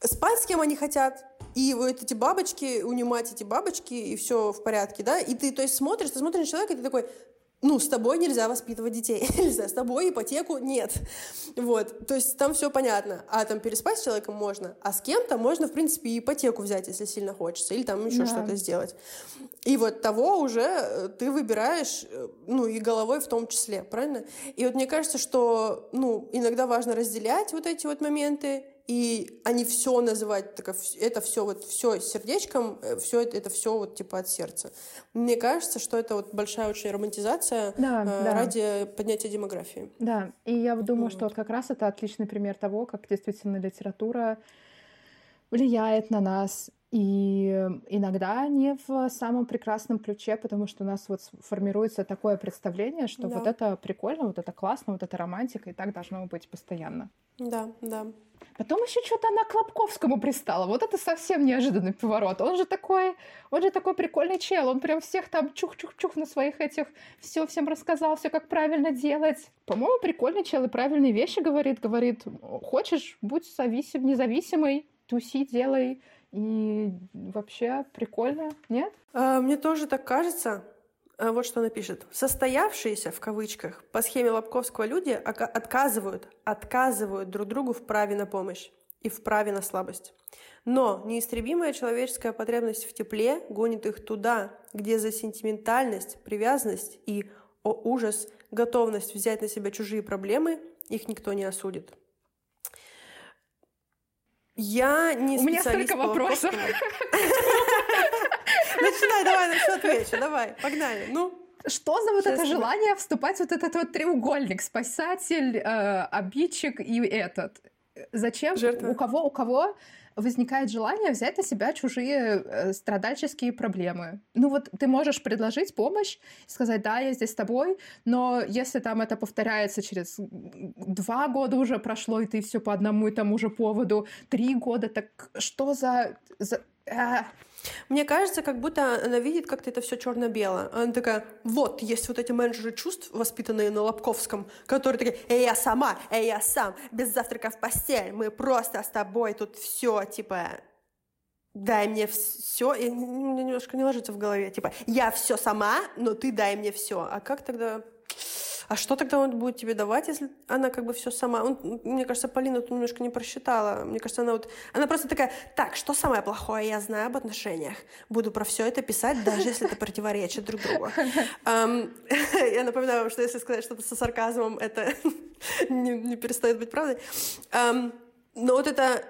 Спать с кем они хотят, и вот эти бабочки, унимать эти бабочки, и все в порядке, да? И ты, то есть, смотришь, ты смотришь на человека, и ты такой, ну, с тобой нельзя воспитывать детей, нельзя, с тобой ипотеку нет. Вот, то есть там все понятно. А там переспать с человеком можно, а с кем-то можно, в принципе, ипотеку взять, если сильно хочется, или там еще да. что-то сделать. И вот того уже э, ты выбираешь, э, ну, и головой в том числе, правильно? И вот мне кажется, что, ну, иногда важно разделять вот эти вот моменты, и они все называть, так, это все вот все сердечком, э, все это, это все вот типа от сердца. Мне кажется, что это вот большая очень романтизация да, э, да. ради поднятия демографии. Да, и я думаю, вот. что вот как раз это отличный пример того, как действительно литература влияет на нас и иногда не в самом прекрасном ключе, потому что у нас вот формируется такое представление, что да. вот это прикольно, вот это классно, вот это романтика, и так должно быть постоянно. Да, да. Потом еще что-то она к Лобковскому пристала. Вот это совсем неожиданный поворот. Он же такой, он же такой прикольный чел. Он прям всех там чух-чух-чух на своих этих все всем рассказал, все как правильно делать. По-моему, прикольный чел и правильные вещи говорит. Говорит, хочешь, будь зависим, независимый, туси, делай. И вообще прикольно, нет? А, мне тоже так кажется. А, вот что она пишет. Состоявшиеся, в кавычках, по схеме Лобковского люди отказывают, отказывают друг другу в праве на помощь. и в праве на слабость. Но неистребимая человеческая потребность в тепле гонит их туда, где за сентиментальность, привязанность и, о ужас, готовность взять на себя чужие проблемы их никто не осудит. Я не У меня столько вопросов. Начинай, давай, на все отвечу, давай, погнали. Ну, что за вот Сейчас это желание вступать вот этот вот треугольник, спасатель, э, обидчик и этот? Зачем? Жертва. У кого, у кого возникает желание взять на себя чужие э, страдальческие проблемы. Ну вот ты можешь предложить помощь, сказать, да, я здесь с тобой, но если там это повторяется через два года уже прошло, и ты все по одному и тому же поводу, три года, так что за... за... Мне кажется, как будто она видит как-то это все черно-бело. Она такая, вот, есть вот эти менеджеры чувств, воспитанные на Лобковском, которые такие, эй, я сама, эй, я сам, без завтрака в постель, мы просто с тобой тут все, типа, дай мне все, и немножко не ложится в голове, типа, я все сама, но ты дай мне все. А как тогда а что тогда он будет тебе давать, если она как бы все сама? Он, мне кажется, Полина тут немножко не просчитала. Мне кажется, она вот, она просто такая, так, что самое плохое я знаю об отношениях? Буду про все это писать, даже если это противоречит друг другу. Я напоминаю вам, что если сказать что-то со сарказмом, это не перестает быть правдой. Но вот это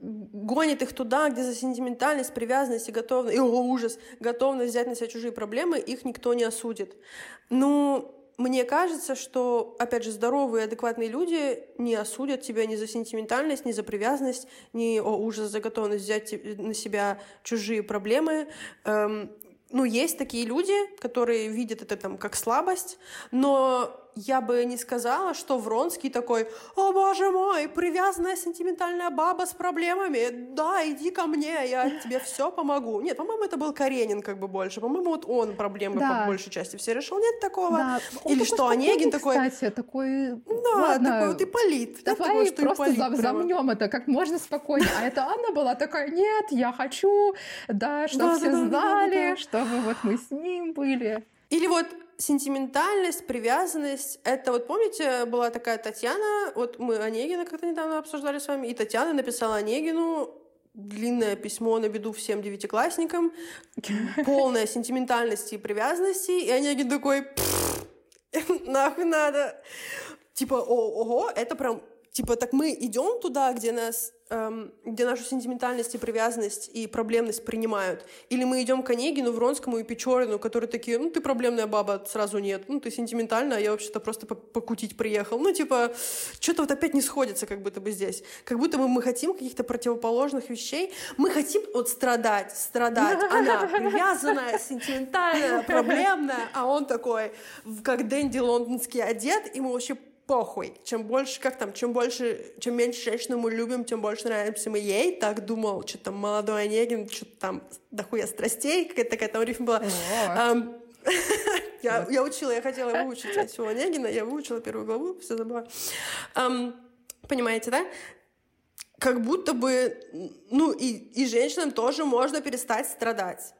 гонит их туда, где за сентиментальность, привязанность и готовность, и о, ужас, готовность взять на себя чужие проблемы, их никто не осудит. Ну, мне кажется, что, опять же, здоровые, адекватные люди не осудят тебя ни за сентиментальность, ни за привязанность, ни, о, ужас, за готовность взять на себя чужие проблемы. Эм, ну, есть такие люди, которые видят это там как слабость, но я бы не сказала, что Вронский такой, о боже мой, привязанная сентиментальная баба с проблемами, да, иди ко мне, я тебе все помогу. Нет, по-моему, это был Каренин как бы больше. По-моему, вот он проблемы да. по большей части все решил. Нет такого. Да. Или что, Онегин такой... Кстати, такой... Да, Ладно, такой вот Ипполит. Давай такой, что просто Ипполит, замнем это как можно спокойнее. А это Анна была такая, нет, я хочу, да, чтобы да, все да, знали, да, да, да. чтобы вот мы с ним были. Или вот сентиментальность, привязанность. Это вот помните, была такая Татьяна, вот мы Онегина как-то недавно обсуждали с вами, и Татьяна написала Онегину длинное письмо на беду всем девятиклассникам, полное сентиментальности и привязанности, и Онегин такой, нахуй надо. Типа, ого, это прям Типа, так мы идем туда, где нас, где нашу сентиментальность и привязанность и проблемность принимают, или мы идем к Онегину, Вронскому и Печорину, которые такие, ну ты проблемная баба, сразу нет, ну ты сентиментальная, а я вообще-то просто покутить приехал. Ну типа, что-то вот опять не сходится как будто бы здесь. Как будто бы мы хотим каких-то противоположных вещей. Мы хотим вот страдать, страдать. Она привязанная, сентиментальная, проблемная, а он такой, как Дэнди лондонский одет, и мы вообще похуй. Чем больше, как там, чем больше, чем меньше женщину мы любим, тем больше нравимся мы ей. Так думал, что там молодой Онегин, что-то там дохуя страстей, какая-то такая там рифма была. я, я учила, я хотела выучить всего Онегина, я выучила первую главу, все забыла. понимаете, да? Как будто бы, ну, и, и женщинам тоже можно перестать страдать.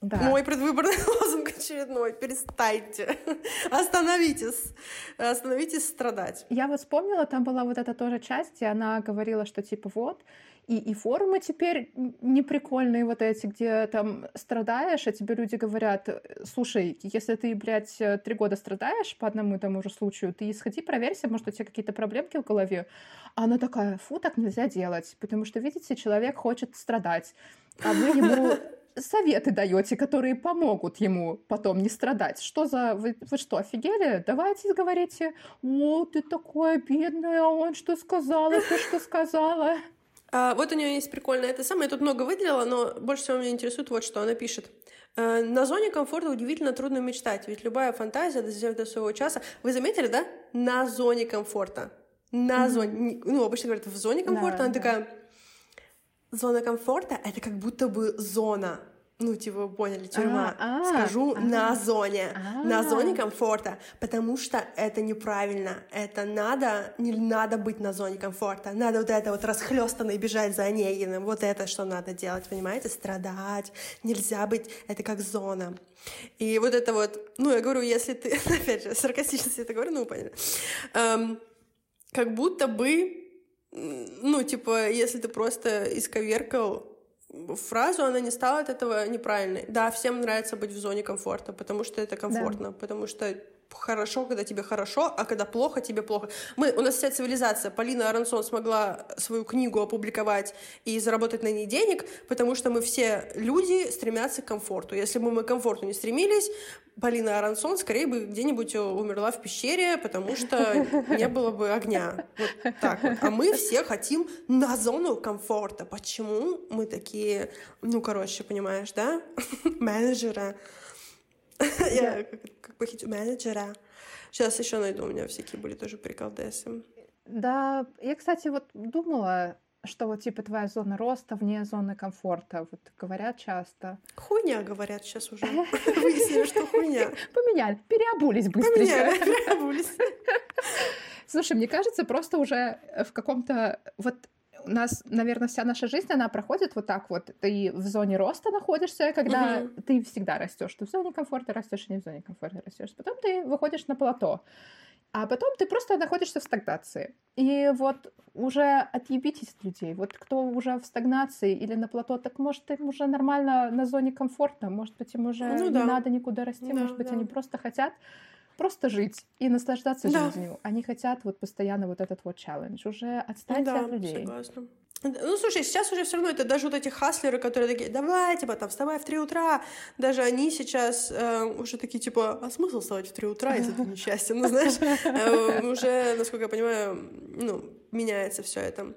Да. Мой предвыборный лозунг очередной. Перестаньте. Остановитесь. Остановитесь страдать. Я вот вспомнила, там была вот эта тоже часть, где она говорила, что типа вот, и, и форумы теперь неприкольные вот эти, где там страдаешь, а тебе люди говорят, слушай, если ты, блядь, три года страдаешь по одному и тому же случаю, ты сходи, проверься, может, у тебя какие-то проблемки в голове. А она такая, фу, так нельзя делать, потому что, видите, человек хочет страдать, а вы ему советы даете, которые помогут ему потом не страдать. Что за... Вы, вы что, офигели? Давайте говорите, о, ты такое бедное, а он что сказал, ты что сказала. А, вот у нее есть прикольное это самое. Я тут много выделила, но больше всего меня интересует вот что она пишет. «Э, на зоне комфорта удивительно трудно мечтать, ведь любая фантазия достигает до своего часа. Вы заметили, да? На зоне комфорта. На mm-hmm. зоне... Ну, обычно говорят, в зоне комфорта. Да, она да. такая Зона комфорта — это как будто бы зона. Ну, типа, поняли, тюрьма. А, а, Скажу а, на зоне, а, на зоне комфорта, потому что это неправильно. Это надо, не надо быть на зоне комфорта. Надо вот это вот расхлестанно и бежать за Онегиным. Вот это что надо делать, понимаете? Страдать. Нельзя быть, это как зона. И вот это вот, ну, я говорю, если ты, опять же, саркастически это говорю, ну, поняли. Эм, как будто бы ну, типа, если ты просто исковеркал фразу, она не стала от этого неправильной. Да, всем нравится быть в зоне комфорта, потому что это комфортно, да. потому что хорошо, когда тебе хорошо, а когда плохо, тебе плохо. Мы, у нас вся цивилизация. Полина Арансон смогла свою книгу опубликовать и заработать на ней денег, потому что мы все люди стремятся к комфорту. Если бы мы к комфорту не стремились, Полина Арансон скорее бы где-нибудь умерла в пещере, потому что не было бы огня. Вот так вот. А мы все хотим на зону комфорта. Почему мы такие, ну, короче, понимаешь, да? Менеджера. Я похитить менеджера. Сейчас еще найду, у меня всякие были тоже приколдесы. Да, я, кстати, вот думала, что вот типа твоя зона роста вне зоны комфорта. Вот говорят часто. Хуйня, говорят сейчас уже. Выяснили, что хуйня. Поменяли, переобулись быстренько. Поменяли, переобулись. Слушай, мне кажется, просто уже в каком-то... Вот у нас, наверное, вся наша жизнь, она проходит вот так вот. Ты в зоне роста находишься, когда угу. ты всегда растешь. Ты в зоне комфорта растешь, и не в зоне комфорта растешь. Потом ты выходишь на плато. А потом ты просто находишься в стагнации. И вот уже отъебитесь от людей. Вот кто уже в стагнации или на плато, так может им уже нормально на зоне комфорта. Может быть, им уже ну, не да. надо никуда расти. Да, может быть, да. они просто хотят просто жить и наслаждаться да. жизнью. Они хотят вот постоянно вот этот вот челлендж. Уже отстаньте да, от людей. Согласна. Ну, слушай, сейчас уже все равно это даже вот эти хаслеры, которые такие, давай, типа, там, вставай в 3 утра, даже они сейчас э, уже такие, типа, а смысл вставать в 3 утра, если ты несчастье, ну, знаешь, э, уже, насколько я понимаю, ну, меняется все это.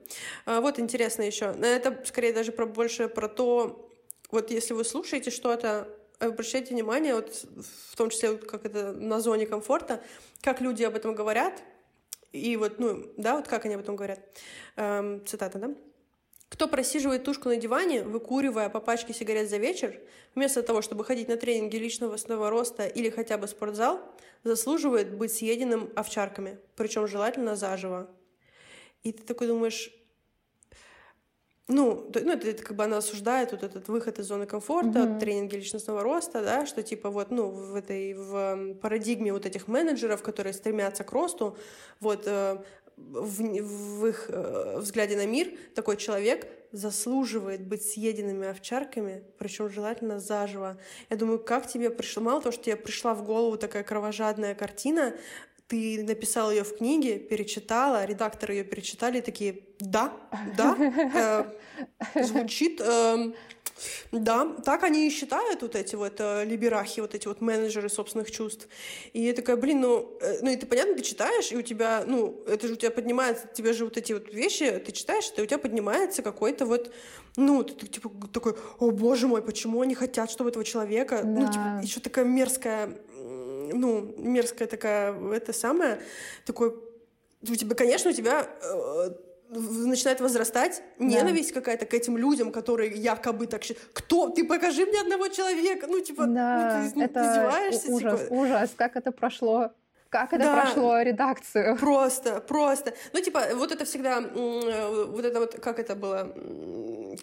А, вот интересно еще, это скорее даже про больше про то, вот если вы слушаете что-то, обращайте внимание, вот в том числе, вот как это на зоне комфорта, как люди об этом говорят, и вот, ну, да, вот как они об этом говорят. Эм, цитата, да? Кто просиживает тушку на диване, выкуривая по пачке сигарет за вечер, вместо того, чтобы ходить на тренинги личного восстанового роста или хотя бы спортзал, заслуживает быть съеденным овчарками, причем желательно заживо. И ты такой думаешь, ну, ну это, это как бы она осуждает вот этот выход из зоны комфорта, mm-hmm. тренинги личностного роста, да, что типа вот, ну, в этой в парадигме вот этих менеджеров, которые стремятся к росту, вот э, в, в их э, взгляде на мир такой человек заслуживает быть съеденными овчарками, причем желательно заживо. Я думаю, как тебе пришло, мало того, что тебе пришла в голову такая кровожадная картина, ты написал ее в книге, перечитала, редакторы ее перечитали, такие, да, да, э, звучит, э, да, так они и считают вот эти вот э, либерахи, вот эти вот менеджеры собственных чувств. И я такая, блин, ну, э, ну и ты понятно, ты читаешь, и у тебя, ну, это же у тебя поднимается, тебе же вот эти вот вещи, ты читаешь, и у тебя поднимается какой-то вот, ну, ты, ты типа такой, о боже мой, почему они хотят, чтобы этого человека, да. ну, типа, еще такая мерзкая ну, мерзкая такая, это самое, такой, у тебя, конечно, у тебя э, начинает возрастать ненависть да. какая-то к этим людям, которые якобы так. Кто? Ты покажи мне одного человека. Ну, типа, да, ну, ты это издеваешься. Ужас, типа. ужас, как это прошло. Как это да, прошло редакцию? Просто, просто. Ну, типа, вот это всегда, э, вот это вот, как это было,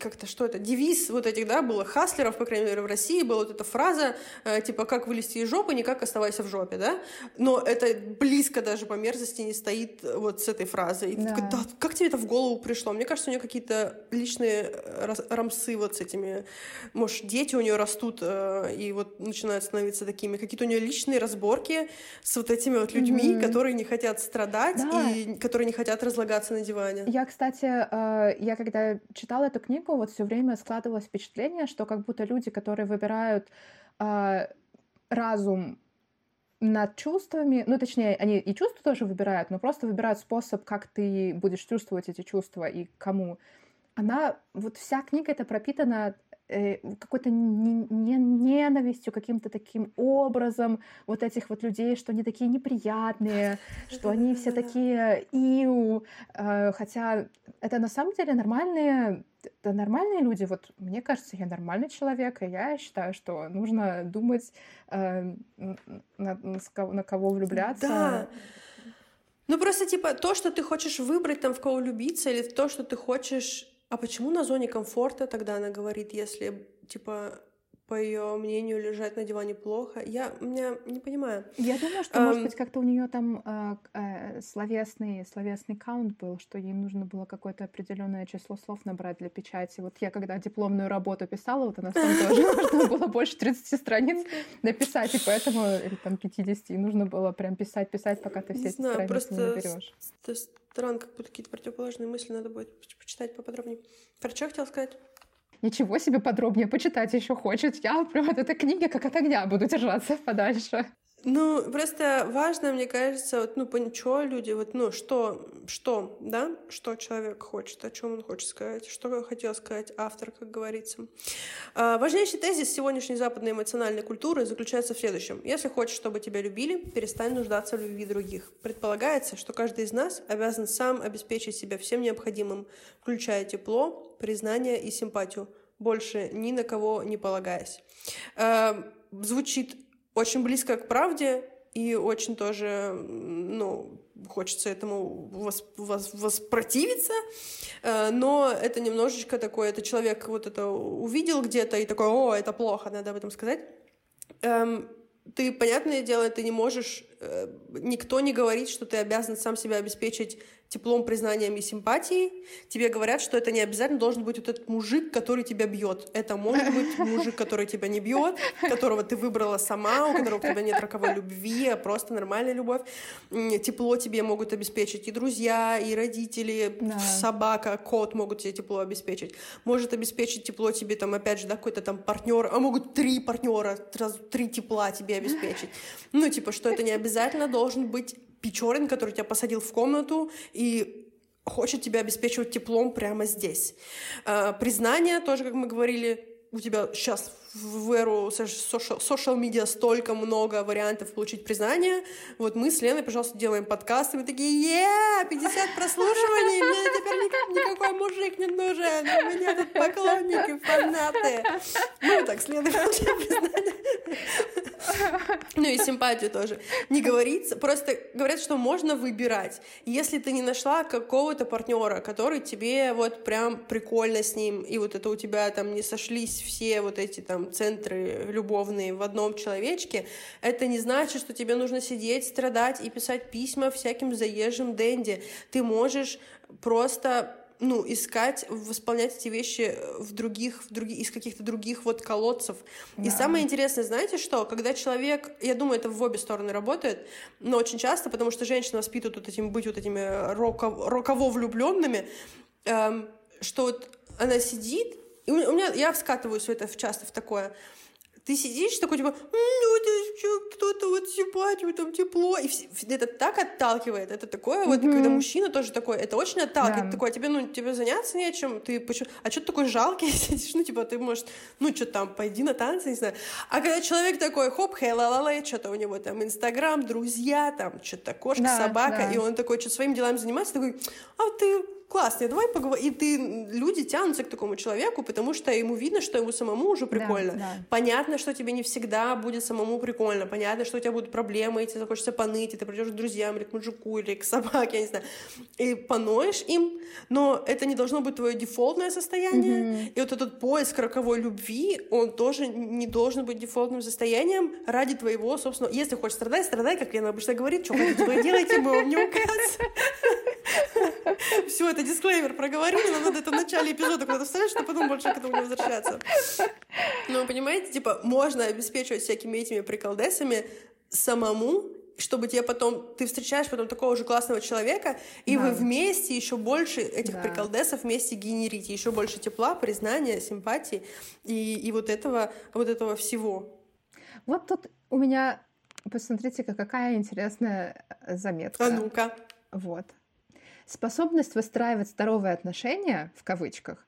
как-то, что это, девиз вот этих, да, было хаслеров, по крайней мере, в России, была вот эта фраза, э, типа, как вылезти из жопы, никак оставайся в жопе, да? Но это близко даже по мерзости не стоит вот с этой фразой. И да. Такой, да, как тебе это в голову пришло? Мне кажется, у нее какие-то личные э, рамсы вот с этими, может, дети у нее растут и вот начинают становиться такими, какие-то у нее личные разборки с вот этими вот людьми, mm-hmm. которые не хотят страдать да. и которые не хотят разлагаться на диване. Я, кстати, э, я когда читала эту книгу, вот все время складывалось впечатление, что как будто люди, которые выбирают э, разум над чувствами, ну, точнее, они и чувства тоже выбирают, но просто выбирают способ, как ты будешь чувствовать эти чувства и кому. Она, вот вся книга это пропитана какой-то ненавистью, каким-то таким образом вот этих вот людей, что они такие неприятные, что они все такие иу, э, хотя это на самом деле нормальные это нормальные люди. Вот мне кажется, я нормальный человек, и я считаю, что нужно думать, э, на, на кого влюбляться. Да. Ну просто типа то, что ты хочешь выбрать там в кого влюбиться, или то, что ты хочешь а почему на зоне комфорта тогда она говорит, если, типа, по ее мнению, лежать на диване плохо. Я меня не понимаю. Я думаю, что, может быть, как-то у нее там э, э, словесный, словесный каунт был, что ей нужно было какое-то определенное число слов набрать для печати. Вот я когда дипломную работу писала, вот у нас там тоже нужно было больше 30 страниц написать, и поэтому, или там 50, и нужно было прям писать, писать, пока ты все эти страницы не наберешь. Странно, как будто какие-то противоположные мысли надо будет почитать поподробнее. Про что хотел сказать? Ничего себе подробнее почитать еще хочет. Я прям от этой книги как от огня буду держаться подальше. Ну, просто важно, мне кажется, вот, ну, что люди, вот, ну, что, что, да, что человек хочет, о чем он хочет сказать, что хотел сказать автор, как говорится. А, важнейший тезис сегодняшней западной эмоциональной культуры заключается в следующем. Если хочешь, чтобы тебя любили, перестань нуждаться в любви других. Предполагается, что каждый из нас обязан сам обеспечить себя всем необходимым, включая тепло, признание и симпатию, больше ни на кого не полагаясь. А, звучит очень близко к правде и очень тоже, ну, хочется этому вос, вос, воспротивиться, э, но это немножечко такое, это человек вот это увидел где-то и такой, о, это плохо, надо об этом сказать. Эм, ты, понятное дело, ты не можешь, э, никто не говорит, что ты обязан сам себя обеспечить теплом, признанием и симпатией, тебе говорят, что это не обязательно должен быть вот этот мужик, который тебя бьет. Это может быть мужик, который тебя не бьет, которого ты выбрала сама, у которого у тебя нет роковой любви, а просто нормальная любовь. Тепло тебе могут обеспечить и друзья, и родители, да. собака, кот могут тебе тепло обеспечить. Может обеспечить тепло тебе там, опять же, да, какой-то там партнер, а могут три партнера, сразу три тепла тебе обеспечить. Ну, типа, что это не обязательно должен быть Печорин, который тебя посадил в комнату и хочет тебя обеспечивать теплом прямо здесь. Э, признание тоже, как мы говорили, у тебя сейчас в эру social media столько много вариантов получить признание. Вот мы с Леной, пожалуйста, делаем подкасты, мы такие, е 50 прослушиваний, мне теперь никак, никакой мужик не нужен, у меня тут поклонники, фанаты. Ну, так, с Леной получаем признание. Ну и симпатию тоже. Не говорится, просто говорят, что можно выбирать. Если ты не нашла какого-то партнера, который тебе вот прям прикольно с ним, и вот это у тебя там не сошлись все вот эти там центры любовные в одном человечке, это не значит, что тебе нужно сидеть, страдать и писать письма всяким заезжим Дэнди. Ты можешь просто ну, искать, восполнять эти вещи в других, в других, из каких-то других вот колодцев. Да. И самое интересное, знаете что? Когда человек, я думаю, это в обе стороны работает, но очень часто, потому что женщины воспитывают вот этим, быть вот этими роко, роково влюбленными, эм, что вот она сидит, и у меня, я скатываюсь в это часто в такое, ты сидишь такой, типа, ну, это кто-то вот симпатию, там тепло. И это так отталкивает. Это такое, mm-hmm. вот, когда мужчина тоже такой, это очень отталкивает. Да. Такое, тебе, ну, тебе заняться нечем, ты почему... А что ты такой жалкий сидишь? Ну, типа, ты, может, ну, что там, пойди на танцы, не знаю. А когда человек такой, хоп, хей, ла ла ла что-то у него там Инстаграм, друзья, там, что-то кошка, да, собака, да. и он такой, что своими делами занимается, такой, а ты классно, давай поговорим. И ты, люди тянутся к такому человеку, потому что ему видно, что ему самому уже прикольно. Да, да. Понятно, что тебе не всегда будет самому прикольно. Понятно, что у тебя будут проблемы, и тебе захочется поныть, и ты придешь к друзьям, или к мужику, или к собаке, я не знаю. И поноешь им, но это не должно быть твое дефолтное состояние. Mm-hmm. И вот этот поиск роковой любви, он тоже не должен быть дефолтным состоянием ради твоего, собственно, если хочешь страдать, страдай, как Лена обычно говорит, что хотите, вы делаете, мы вам не указ. Все, это дисклеймер проговорили, но надо это в начале эпизода куда-то вставить, чтобы потом больше к этому не возвращаться. Ну, понимаете, типа, можно обеспечивать всякими этими приколдесами самому, чтобы тебе потом, ты встречаешь потом такого же классного человека, и да. вы вместе еще больше этих да. приколдесов вместе генерите, еще больше тепла, признания, симпатии и, и вот этого, вот этого всего. Вот тут у меня, посмотрите-ка, какая интересная заметка. А ну-ка. Вот. Способность выстраивать здоровые отношения, в кавычках,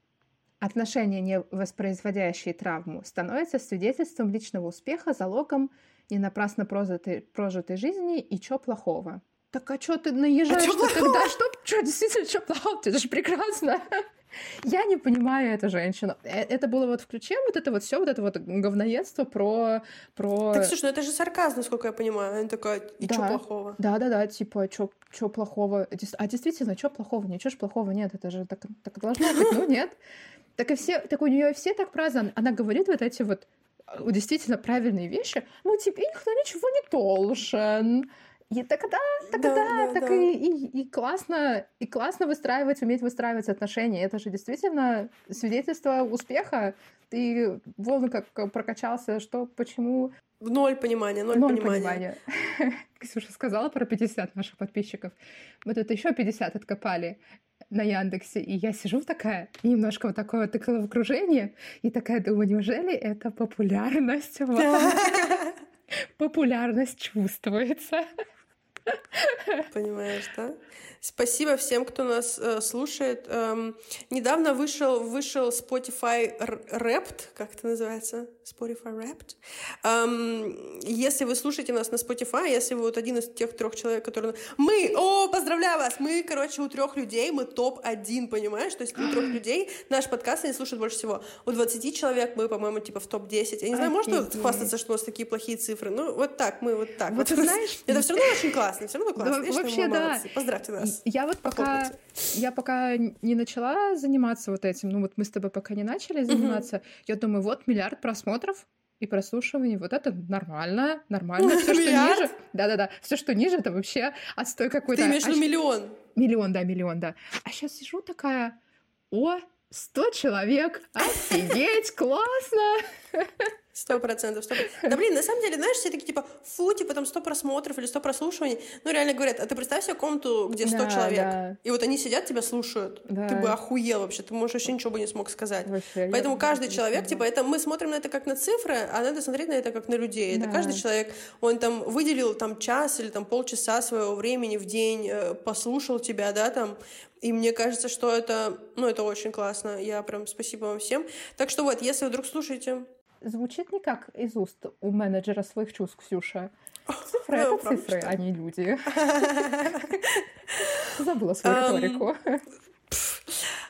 отношения, не воспроизводящие травму, становится свидетельством личного успеха, залогом не напрасно прожитой, прожитой жизни и чё плохого. Так а чё ты наезжаешь а тогда? Что, что действительно, что плохого? Это же прекрасно. Я не понимаю эту женщину. Э, это было вот в ключе вот это вот все вот это вот говноедство про... про... Так, слушай, ну это же сарказм, насколько я понимаю. Она такая, и да. что плохого? Да-да-да, типа, что плохого? А действительно, что плохого? Ничего ж плохого нет, это же так, так должно быть, ну нет. Так и все, так у нее все так праздно. Она говорит вот эти вот действительно правильные вещи, ну, тебе никто ничего не должен. И тогда, тогда, да, да, так да. И, и, и классно, и классно выстраивать, уметь выстраивать отношения. Это же действительно свидетельство успеха. Ты вон как прокачался, что, почему. Ноль понимания, ноль, ноль понимания. понимания. Ксюша сказала про 50 наших подписчиков. Мы тут еще 50 откопали на Яндексе, и я сижу такая, немножко вот такое вот окружение, и такая думаю, неужели это популярность? Популярность чувствуется. Понимаешь, да? Спасибо всем, кто нас э, слушает. Эм, недавно вышел, вышел Spotify Wrapped, как это называется? Spotify Wrapped. Эм, если вы слушаете нас на Spotify, если вы вот один из тех трех человек, которые... Мы! О, поздравляю вас! Мы, короче, у трех людей, мы топ-1, понимаешь? То есть у трех людей наш подкаст они слушают больше всего. У 20 человек мы, по-моему, типа в топ-10. Я не знаю, можно хвастаться, что у нас такие плохие цифры? Ну, вот так, мы вот так. Вот, вот знаешь... Это все равно очень классно, все равно классно. Да, вообще, да. Поздравьте нас. Я вот пока, я пока не начала заниматься вот этим, ну вот мы с тобой пока не начали заниматься, я думаю, вот миллиард просмотров и прослушиваний, вот это нормально, нормально. Все, что ниже, да-да-да, все, что ниже, это вообще отстой какой-то. Ты имеешь виду миллион? Миллион, да, миллион, да. А сейчас сижу такая, о, сто человек, офигеть, классно! Сто процентов, сто Да блин, на самом деле, знаешь, все такие типа, фу, типа там сто просмотров или сто прослушиваний. Ну, реально говорят, а ты представь себе комнату, где сто да, человек. Да. И вот они сидят, тебя слушают. Да. Ты бы охуел вообще, ты, можешь вообще ничего бы не смог сказать. Вообще, Поэтому каждый человек, типа, это мы смотрим на это как на цифры, а надо смотреть на это как на людей. Да. Это каждый человек, он там выделил там час или там полчаса своего времени в день, э, послушал тебя, да, там, и мне кажется, что это, ну, это очень классно. Я прям спасибо вам всем. Так что вот, если вы вдруг слушаете звучит не как из уст у менеджера своих чувств, Ксюша. Цифры — это цифры, а не люди. Забыла свою риторику.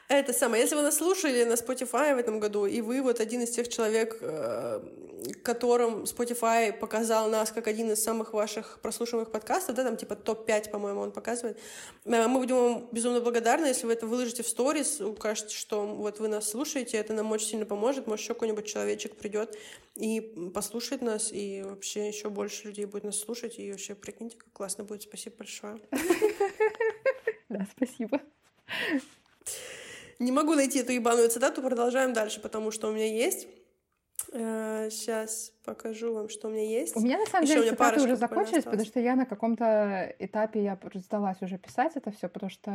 Это самое. Если вы нас слушали на Spotify в этом году, и вы вот один из тех человек, э, которым Spotify показал нас как один из самых ваших прослушиваемых подкастов, да, там типа топ-5, по-моему, он показывает, э, мы будем вам безумно благодарны, если вы это выложите в сторис, укажете, что вот вы нас слушаете, это нам очень сильно поможет, может, еще какой-нибудь человечек придет и послушает нас, и вообще еще больше людей будет нас слушать, и вообще прикиньте, как классно будет. Спасибо большое. Да, спасибо. Не могу найти эту ебаную цитату, продолжаем дальше, потому что у меня есть. Сейчас э, покажу вам, что у меня есть. У меня на самом Еще деле цитаты уже закончились, потому что я на каком-то этапе я сдалась уже писать это все, потому что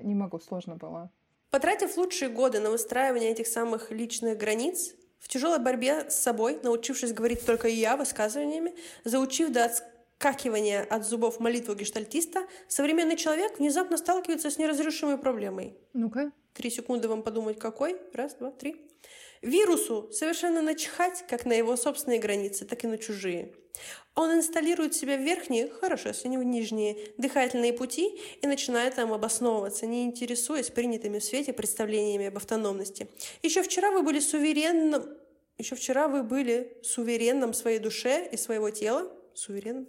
не могу, сложно было. Потратив лучшие годы на выстраивание этих самых личных границ, в тяжелой борьбе с собой, научившись говорить только я высказываниями, заучив до отскакивания от зубов молитву гештальтиста, современный человек внезапно сталкивается с неразрешимой проблемой. Ну-ка. Три секунды вам подумать, какой. Раз, два, три. Вирусу совершенно начхать как на его собственные границы, так и на чужие. Он инсталирует себя в верхние, хорошо, если не в нижние, дыхательные пути и начинает там обосновываться, не интересуясь принятыми в свете представлениями об автономности. Еще вчера вы были суверенным, еще вчера вы были суверенным своей душе и своего тела, суверен.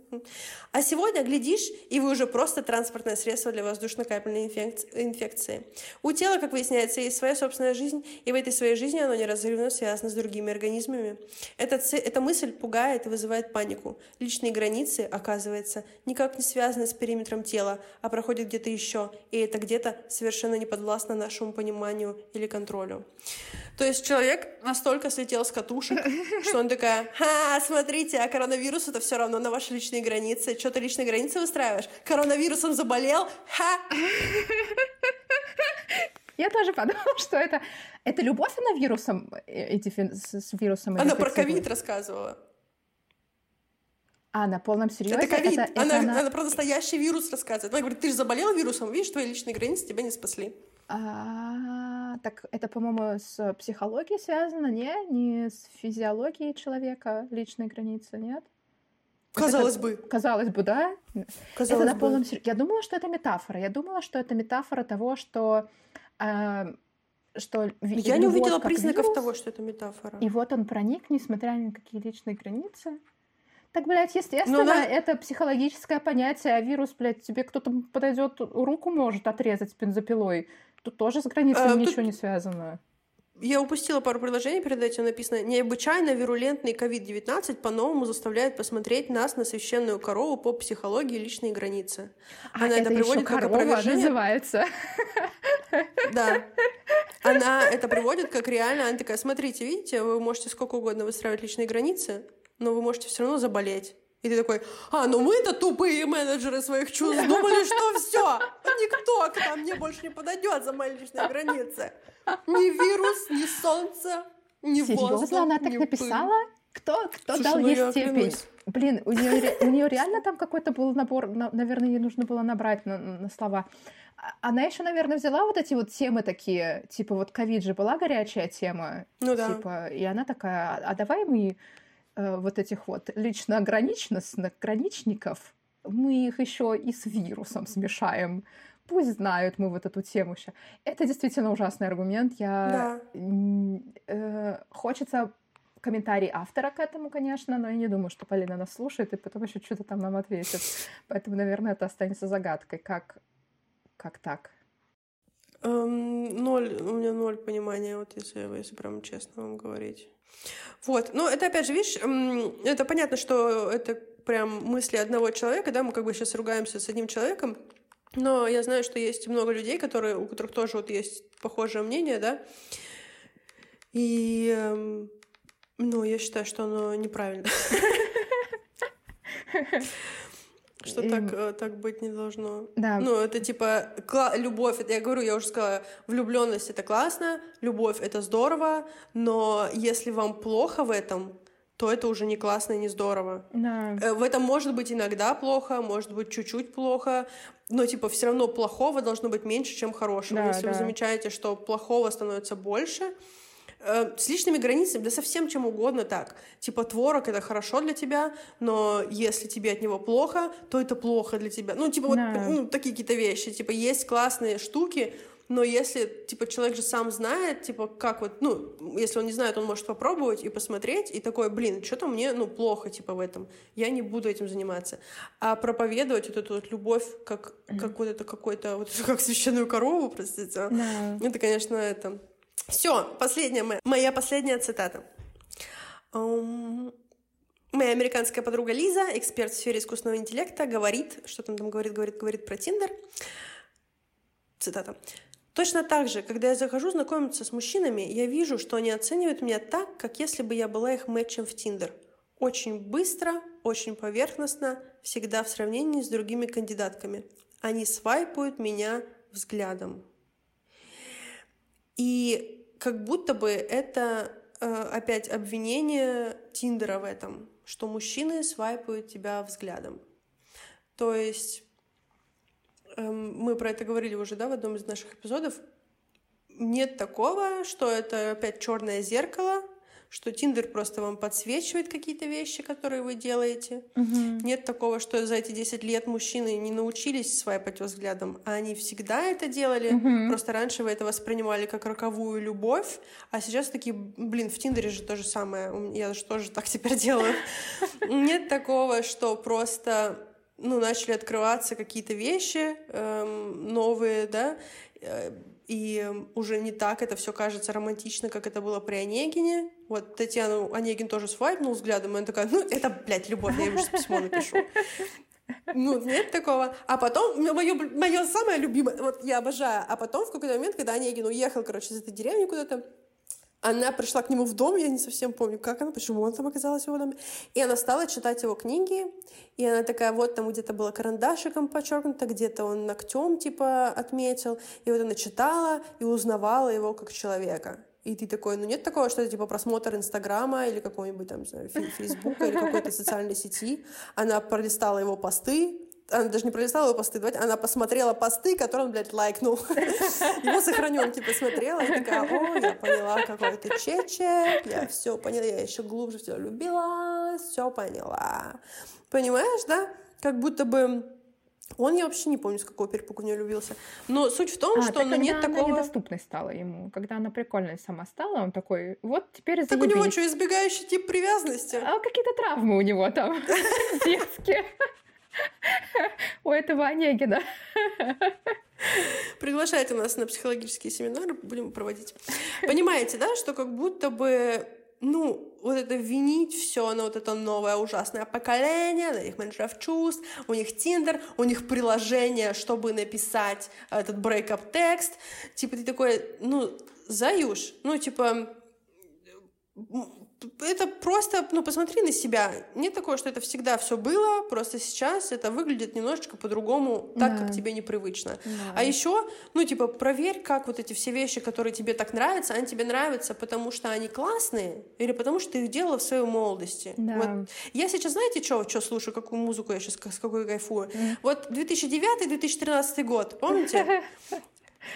А сегодня, глядишь, и вы уже просто транспортное средство для воздушно-капельной инфекции. У тела, как выясняется, есть своя собственная жизнь, и в этой своей жизни оно неразрывно связано с другими организмами. Эта, эта мысль пугает и вызывает панику. Личные границы, оказывается, никак не связаны с периметром тела, а проходят где-то еще, и это где-то совершенно не подвластно нашему пониманию или контролю. То есть человек настолько слетел с катушек, что он такая, ха, смотрите, а коронавирус это все равно на ваши личные границы. Что ты личные границы выстраиваешь? Коронавирусом заболел? Ха! Я тоже подумала, что это, это любовь она вирусом, э, эти, с, с вирусом. Она про ковид рассказывала. А, на полном серьезе? Это ковид. Это, она, это она... она про настоящий вирус рассказывает. Она говорит, ты же заболел вирусом, видишь, твои личные границы тебя не спасли. А, так это, по-моему, с психологией связано, не? Не с физиологией человека личные границы, нет? Казалось это, бы. Казалось бы, да? Казалось это на полном серьезе. Я думала, что это метафора. Я думала, что это метафора того, что э, что Я не увидела признаков вирус, того, что это метафора. И вот он проник, несмотря ни на какие личные границы. Так, блядь, естественно, ну, да. это психологическое понятие, а вирус, блядь, тебе кто-то подойдет, руку может отрезать бензопилой. Тут тоже с границами а, ничего тут... не связано. Я упустила пару предложений перед этим написано. Необычайно вирулентный COVID-19 по-новому заставляет посмотреть нас на священную корову по психологии личные границы. А, Она это, это приводит как опровержение. называется. Да. Она это приводит как реально. Она такая, смотрите, видите, вы можете сколько угодно выстраивать личные границы, но вы можете все равно заболеть. И ты такой, а, ну мы-то тупые менеджеры своих чувств думали, что все, никто к нам мне больше не подойдет за мои личные границы. Ни вирус, ни солнце, ни Серьезно? воздух, она так ни написала? Пыль. Кто, кто Слушай, дал ну ей степень? клянусь. Блин, у нее, у нее реально там какой-то был набор, на- наверное, ей нужно было набрать на, на слова. А- Она еще, наверное, взяла вот эти вот темы такие, типа вот ковид же была горячая тема, Ну да. типа, и она такая, а давай мы э, вот этих вот лично ограниченных ограничников, мы их еще и с вирусом смешаем. Пусть знают мы вот эту тему сейчас. Это действительно ужасный аргумент. Я Да. э, хочется комментарий автора к этому, конечно, но я не думаю, что Полина нас слушает и потом еще что-то там нам ответит. Поэтому, наверное, это останется загадкой. Как, как так? Эм, ноль, у меня ноль понимания, вот если, если прям честно вам говорить. Вот, ну это опять же, видишь, это понятно, что это прям мысли одного человека, да, мы как бы сейчас ругаемся с одним человеком, но я знаю, что есть много людей, которые, у которых тоже вот есть похожее мнение, да, и, эм, ну, я считаю, что оно неправильно. Что И- так, э, так быть не должно. Да. Ну, это типа кла- любовь, это я говорю, я уже сказала, влюбленность это классно, любовь это здорово, но если вам плохо в этом, то это уже не классно и не здорово. Да. Э, В этом может быть иногда плохо, может быть чуть-чуть плохо, но типа все равно плохого должно быть меньше, чем хорошего. Да, Если вы да. замечаете, что плохого становится больше, с личными границами, да совсем чем угодно так. Типа творог это хорошо для тебя, но если тебе от него плохо, то это плохо для тебя. Ну, типа вот Да. ну, такие какие-то вещи. Типа есть классные штуки, но если, типа, человек же сам знает, типа, как вот, ну, если он не знает, он может попробовать и посмотреть, и такой, блин, что-то мне, ну, плохо, типа, в этом. Я не буду этим заниматься. А проповедовать вот эту вот любовь, как, как вот это какой-то, вот как священную корову, простите, а, Да. это, конечно, это... Все, последняя моя, последняя цитата. Моя американская подруга Лиза, эксперт в сфере искусственного интеллекта, говорит, что там там говорит, говорит, говорит про Тиндер. Цитата. Точно так же, когда я захожу знакомиться с мужчинами, я вижу, что они оценивают меня так, как если бы я была их мэтчем в Тиндер. Очень быстро, очень поверхностно, всегда в сравнении с другими кандидатками. Они свайпают меня взглядом. И как будто бы это э, опять обвинение Тиндера в этом, что мужчины свайпают тебя взглядом. То есть эм, мы про это говорили уже, да, в одном из наших эпизодов. Нет такого, что это опять черное зеркало, что Тиндер просто вам подсвечивает какие-то вещи, которые вы делаете. Мгм. Нет такого, что за эти 10 лет мужчины не научились свайпать взглядом, а они всегда это делали. Мгм. Просто раньше вы это воспринимали как роковую любовь, а сейчас такие, блин, в Тиндере же то же самое. Я же тоже так теперь делаю. Нет такого, что просто ну, начали открываться какие-то вещи эм, новые, да, э, и уже не так это все кажется романтично, как это было при Онегине. Вот Татьяну Онегин тоже свайпнул взглядом, и она такая, ну, это, блядь, любовь, я ей сейчас письмо напишу. Ну, нет такого. А потом, мое, мое самое любимое, вот я обожаю, а потом в какой-то момент, когда Онегин уехал, короче, из этой деревни куда-то, она пришла к нему в дом, я не совсем помню, как она, почему она там оказалась в его доме. И она стала читать его книги, и она такая, вот там где-то было карандашиком подчеркнуто, где-то он ногтем типа отметил, и вот она читала и узнавала его как человека. И ты такой, ну нет такого, что это типа просмотр Инстаграма или какого-нибудь там, не знаю, Фей- Фейсбука или какой-то социальной сети. Она пролистала его посты, она даже не пролистала его посты, давайте, она посмотрела посты, которые он, блядь, лайкнул. Его сохраненки посмотрела и такая, о, я поняла, какой ты чечек, я все поняла, я еще глубже все любила, все поняла. Понимаешь, да? Как будто бы он, я вообще не помню, с какого перепугу в нее влюбился. Но суть в том, А, что ну, нет она такого... недоступной стала ему, когда она прикольной сама стала, он такой, вот теперь Так у него заебись. что, избегающий тип привязанности? А какие-то травмы у него там детские. У этого Онегина. Приглашайте нас на психологические семинары, будем проводить. Понимаете, да, что как будто бы ну, вот это винить все на вот это новое ужасное поколение, на их менеджеров чувств, у них Тиндер, у них приложение, чтобы написать этот брейкап текст. Типа ты такой, ну, заюш, ну, типа, это просто, ну, посмотри на себя. Нет такого, что это всегда все было, просто сейчас это выглядит немножечко по-другому, так, да. как тебе непривычно. Да. А еще, ну, типа, проверь, как вот эти все вещи, которые тебе так нравятся, они тебе нравятся, потому что они классные или потому что ты их делала в своей молодости. Да. Вот. Я сейчас, знаете, что, что слушаю, какую музыку я сейчас, с какой кайфую? Mm. Вот 2009-2013 год, помните?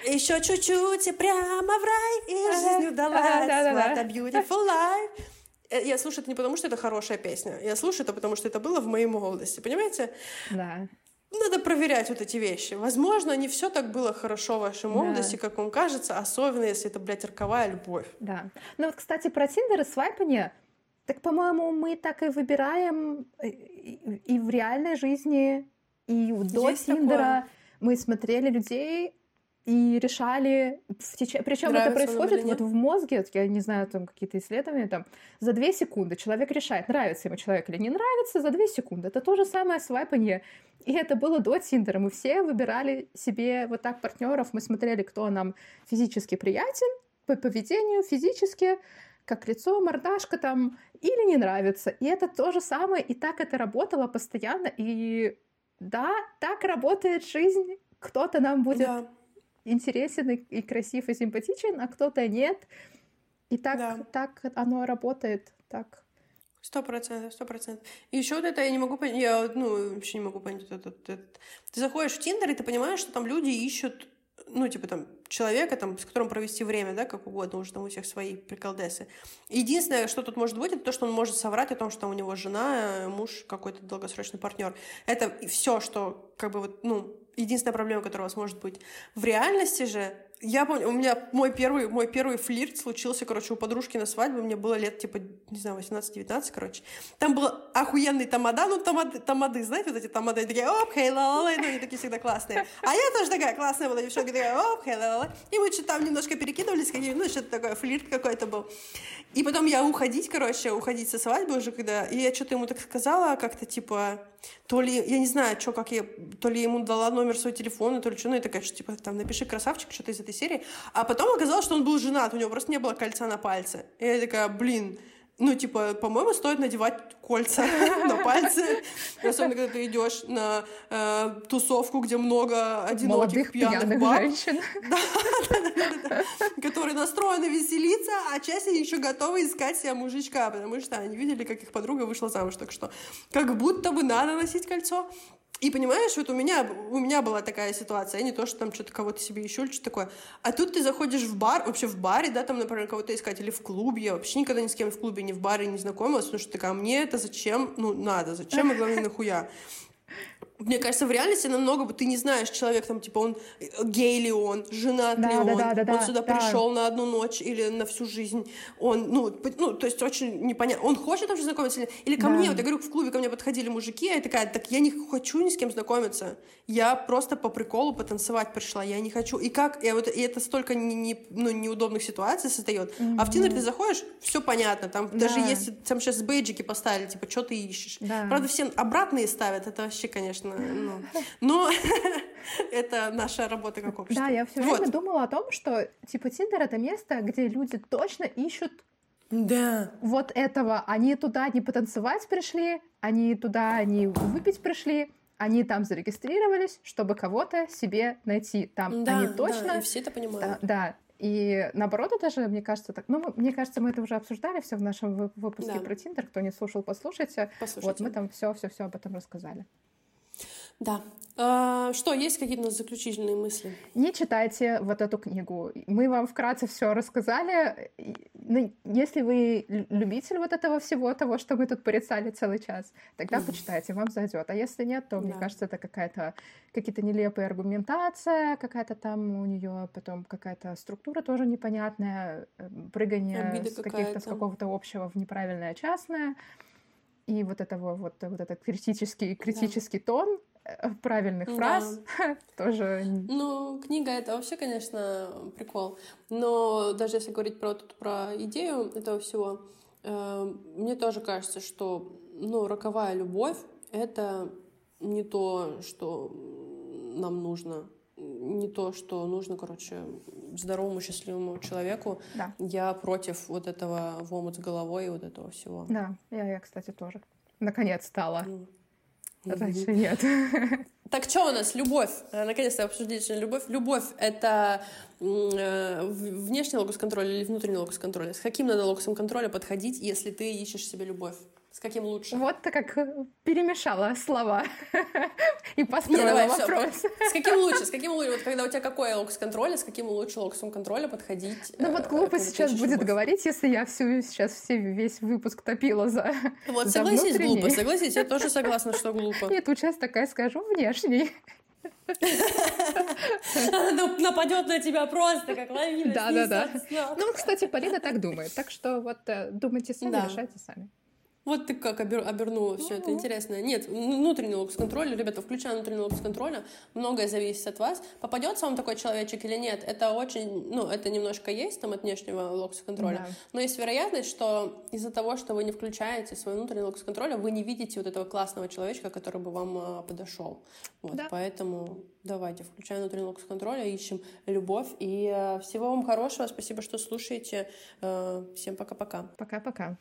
Еще чуть-чуть и прямо в рай, и жизнь удалась. What a beautiful life. Э, я слушаю это не потому, что это хорошая песня. Я слушаю это потому, что это было в моей молодости. Понимаете? Да. Надо проверять вот эти вещи. Возможно, не все так было хорошо в вашей молодости, да. как вам кажется, особенно если это, блядь, роковая любовь. Да. Ну вот, кстати, про Тиндер и свайпание, так, по-моему, мы так и выбираем э, и в реальной жизни, и до Есть Тиндера. Такое. Мы смотрели людей, и решали в теч... Причем это происходит вот в мозге, я не знаю, там какие-то исследования, там за две секунды человек решает, нравится ему человек или не нравится, за две секунды. Это то же самое свайпанье. И это было до Тиндера. Мы все выбирали себе вот так партнеров, мы смотрели, кто нам физически приятен, по поведению, физически, как лицо, мордашка там, или не нравится. И это то же самое, и так это работало постоянно. И да, так работает жизнь. Кто-то нам будет да интересен и, и красив и симпатичен, а кто-то нет. И так, да. так оно работает, так. Сто процентов, сто процентов. И еще вот это я не могу понять, я ну, вообще не могу понять этот, этот, этот. Ты заходишь в Тиндер, и ты понимаешь, что там люди ищут, ну, типа там, человека, там, с которым провести время, да, как угодно, уже там у всех свои приколдесы. Единственное, что тут может быть, это то, что он может соврать о том, что у него жена, муж, какой-то долгосрочный партнер. Это все, что, как бы, вот, ну, единственная проблема, которая у вас может быть. В реальности же я помню, у меня мой первый, мой первый флирт случился, короче, у подружки на свадьбе, мне было лет, типа, не знаю, 18-19, короче. Там был охуенный тамада, ну, тамады, тамады знаете, вот эти тамады, такие, оп, хей, ла ла ну, они такие всегда классные. А я тоже такая классная была девчонка, такая, оп, хей, ла ла И мы что-то там немножко перекидывались, какие ну, что-то такое, флирт какой-то был. И потом я уходить, короче, уходить со свадьбы уже, когда... И я что-то ему так сказала, как-то, типа, то ли, я не знаю, что, как я, то ли ему дала номер своего телефона, то ли что, ну, я такая, что, типа, там, напиши красавчик, что-то из этой серии. А потом оказалось, что он был женат, у него просто не было кольца на пальце. И я такая, блин, ну, типа, по-моему, стоит надевать кольца на пальцы, особенно когда ты идешь на э, тусовку, где много одиноких пьяных баб, женщин, которые настроены веселиться, а часть еще готовы искать себе мужичка, потому что они видели, как их подруга вышла замуж, так что. Как будто бы надо носить кольцо. И понимаешь, вот у меня, у меня была такая ситуация, не то, что там что-то кого-то себе еще или что-то такое. А тут ты заходишь в бар, вообще в баре, да, там, например, кого-то искать, или в клубе. Я вообще никогда ни с кем в клубе, ни в баре не знакомилась, потому что такая, мне это зачем, ну, надо, зачем и главное, нахуя. Мне кажется, в реальности намного бы ты не знаешь, человек там, типа, он э, гей ли он, женат да, ли он, да, да, он сюда да. пришел на одну ночь или на всю жизнь. Он, ну, ну то есть очень непонятно. Он хочет уже знакомиться или, или ко да. мне, вот я говорю, в клубе ко мне подходили мужики, а я такая, так я не хочу ни с кем знакомиться. Я просто по приколу потанцевать пришла, я не хочу. И как, и, вот, и это столько не, не, ну, неудобных ситуаций создает. Mm-hmm. А в Тиндер ты заходишь, все понятно, там да. даже если там сейчас бейджики поставили, типа, что ты ищешь. Да. Правда, все обратные ставят, это вообще, конечно, ну, но это наша работа как общество. Да, я все время вот. думала о том, что типа Тиндер это место, где люди точно ищут да. вот этого. Они туда не потанцевать пришли, они туда не выпить пришли, они там зарегистрировались, чтобы кого-то себе найти. Там да, они точно... Да, и все это понимают. Да, да. И наоборот, это же, мне кажется, так. Ну, мне кажется, мы это уже обсуждали все в нашем выпуске да. про Тиндер. Кто не слушал, послушайте. послушайте. Вот мы там все, все, все об этом рассказали. Да. А, что, есть какие-то заключительные мысли? Не читайте вот эту книгу. Мы вам вкратце все рассказали. Ну, если вы любитель вот этого всего, того, что мы тут порицали целый час, тогда почитайте, вам зайдет. А если нет, то, да. мне кажется, это какая-то какие-то нелепые аргументация, какая-то там у нее потом какая-то структура тоже непонятная, э, прыгание с, каких-то, с какого-то общего в неправильное частное. И вот этого вот, вот этот критический, критический да. тон, правильных фраз да. тоже. Ну, книга это вообще, конечно, прикол. Но даже если говорить про, про идею этого всего, э, мне тоже кажется, что ну, роковая любовь это не то, что нам нужно не то, что нужно, короче, здоровому, счастливому человеку. Да. Я против вот этого в омут с головой и вот этого всего. Да, я, я кстати, тоже. Наконец стала. Mm. Раньше нет. Так что у нас? Любовь. Э, наконец-то обсудили любовь. Любовь — это э, внешний локус контроля или внутренний локус контроля? С каким надо локусом контроля подходить, если ты ищешь себе любовь? С каким лучше? Вот ты как э, перемешала слова и построила Не, давай, вопрос. Все. С каким лучше? С каким лучше? Вот когда у тебя какой локус контроля, с каким лучше локусом контроля подходить? Ну вот глупо сейчас будет любовь. говорить, если я всю сейчас все, весь выпуск топила за Вот за согласись, внутренний. глупо, согласись, я тоже согласна, что глупо. Нет, вот сейчас такая скажу внешний. Она нападет на тебя просто, как лавина. Да, да, да. Ну, кстати, Полина так думает. Так что вот э, думайте сами, решайте сами. Вот ты как обер, обернула все это интересно. Нет, внутренний локус контроля, ребята, включая внутренний локус контроля, многое зависит от вас. Попадется вам такой человечек или нет, это очень, ну, это немножко есть там от внешнего локуса контроля, да. но есть вероятность, что из-за того, что вы не включаете свой внутренний локус контроля, вы не видите вот этого классного человечка, который бы вам а, подошел. Вот, да. поэтому давайте, включаем внутренний локус контроля, ищем любовь и а, всего вам хорошего, спасибо, что слушаете, а, всем пока-пока. Пока-пока.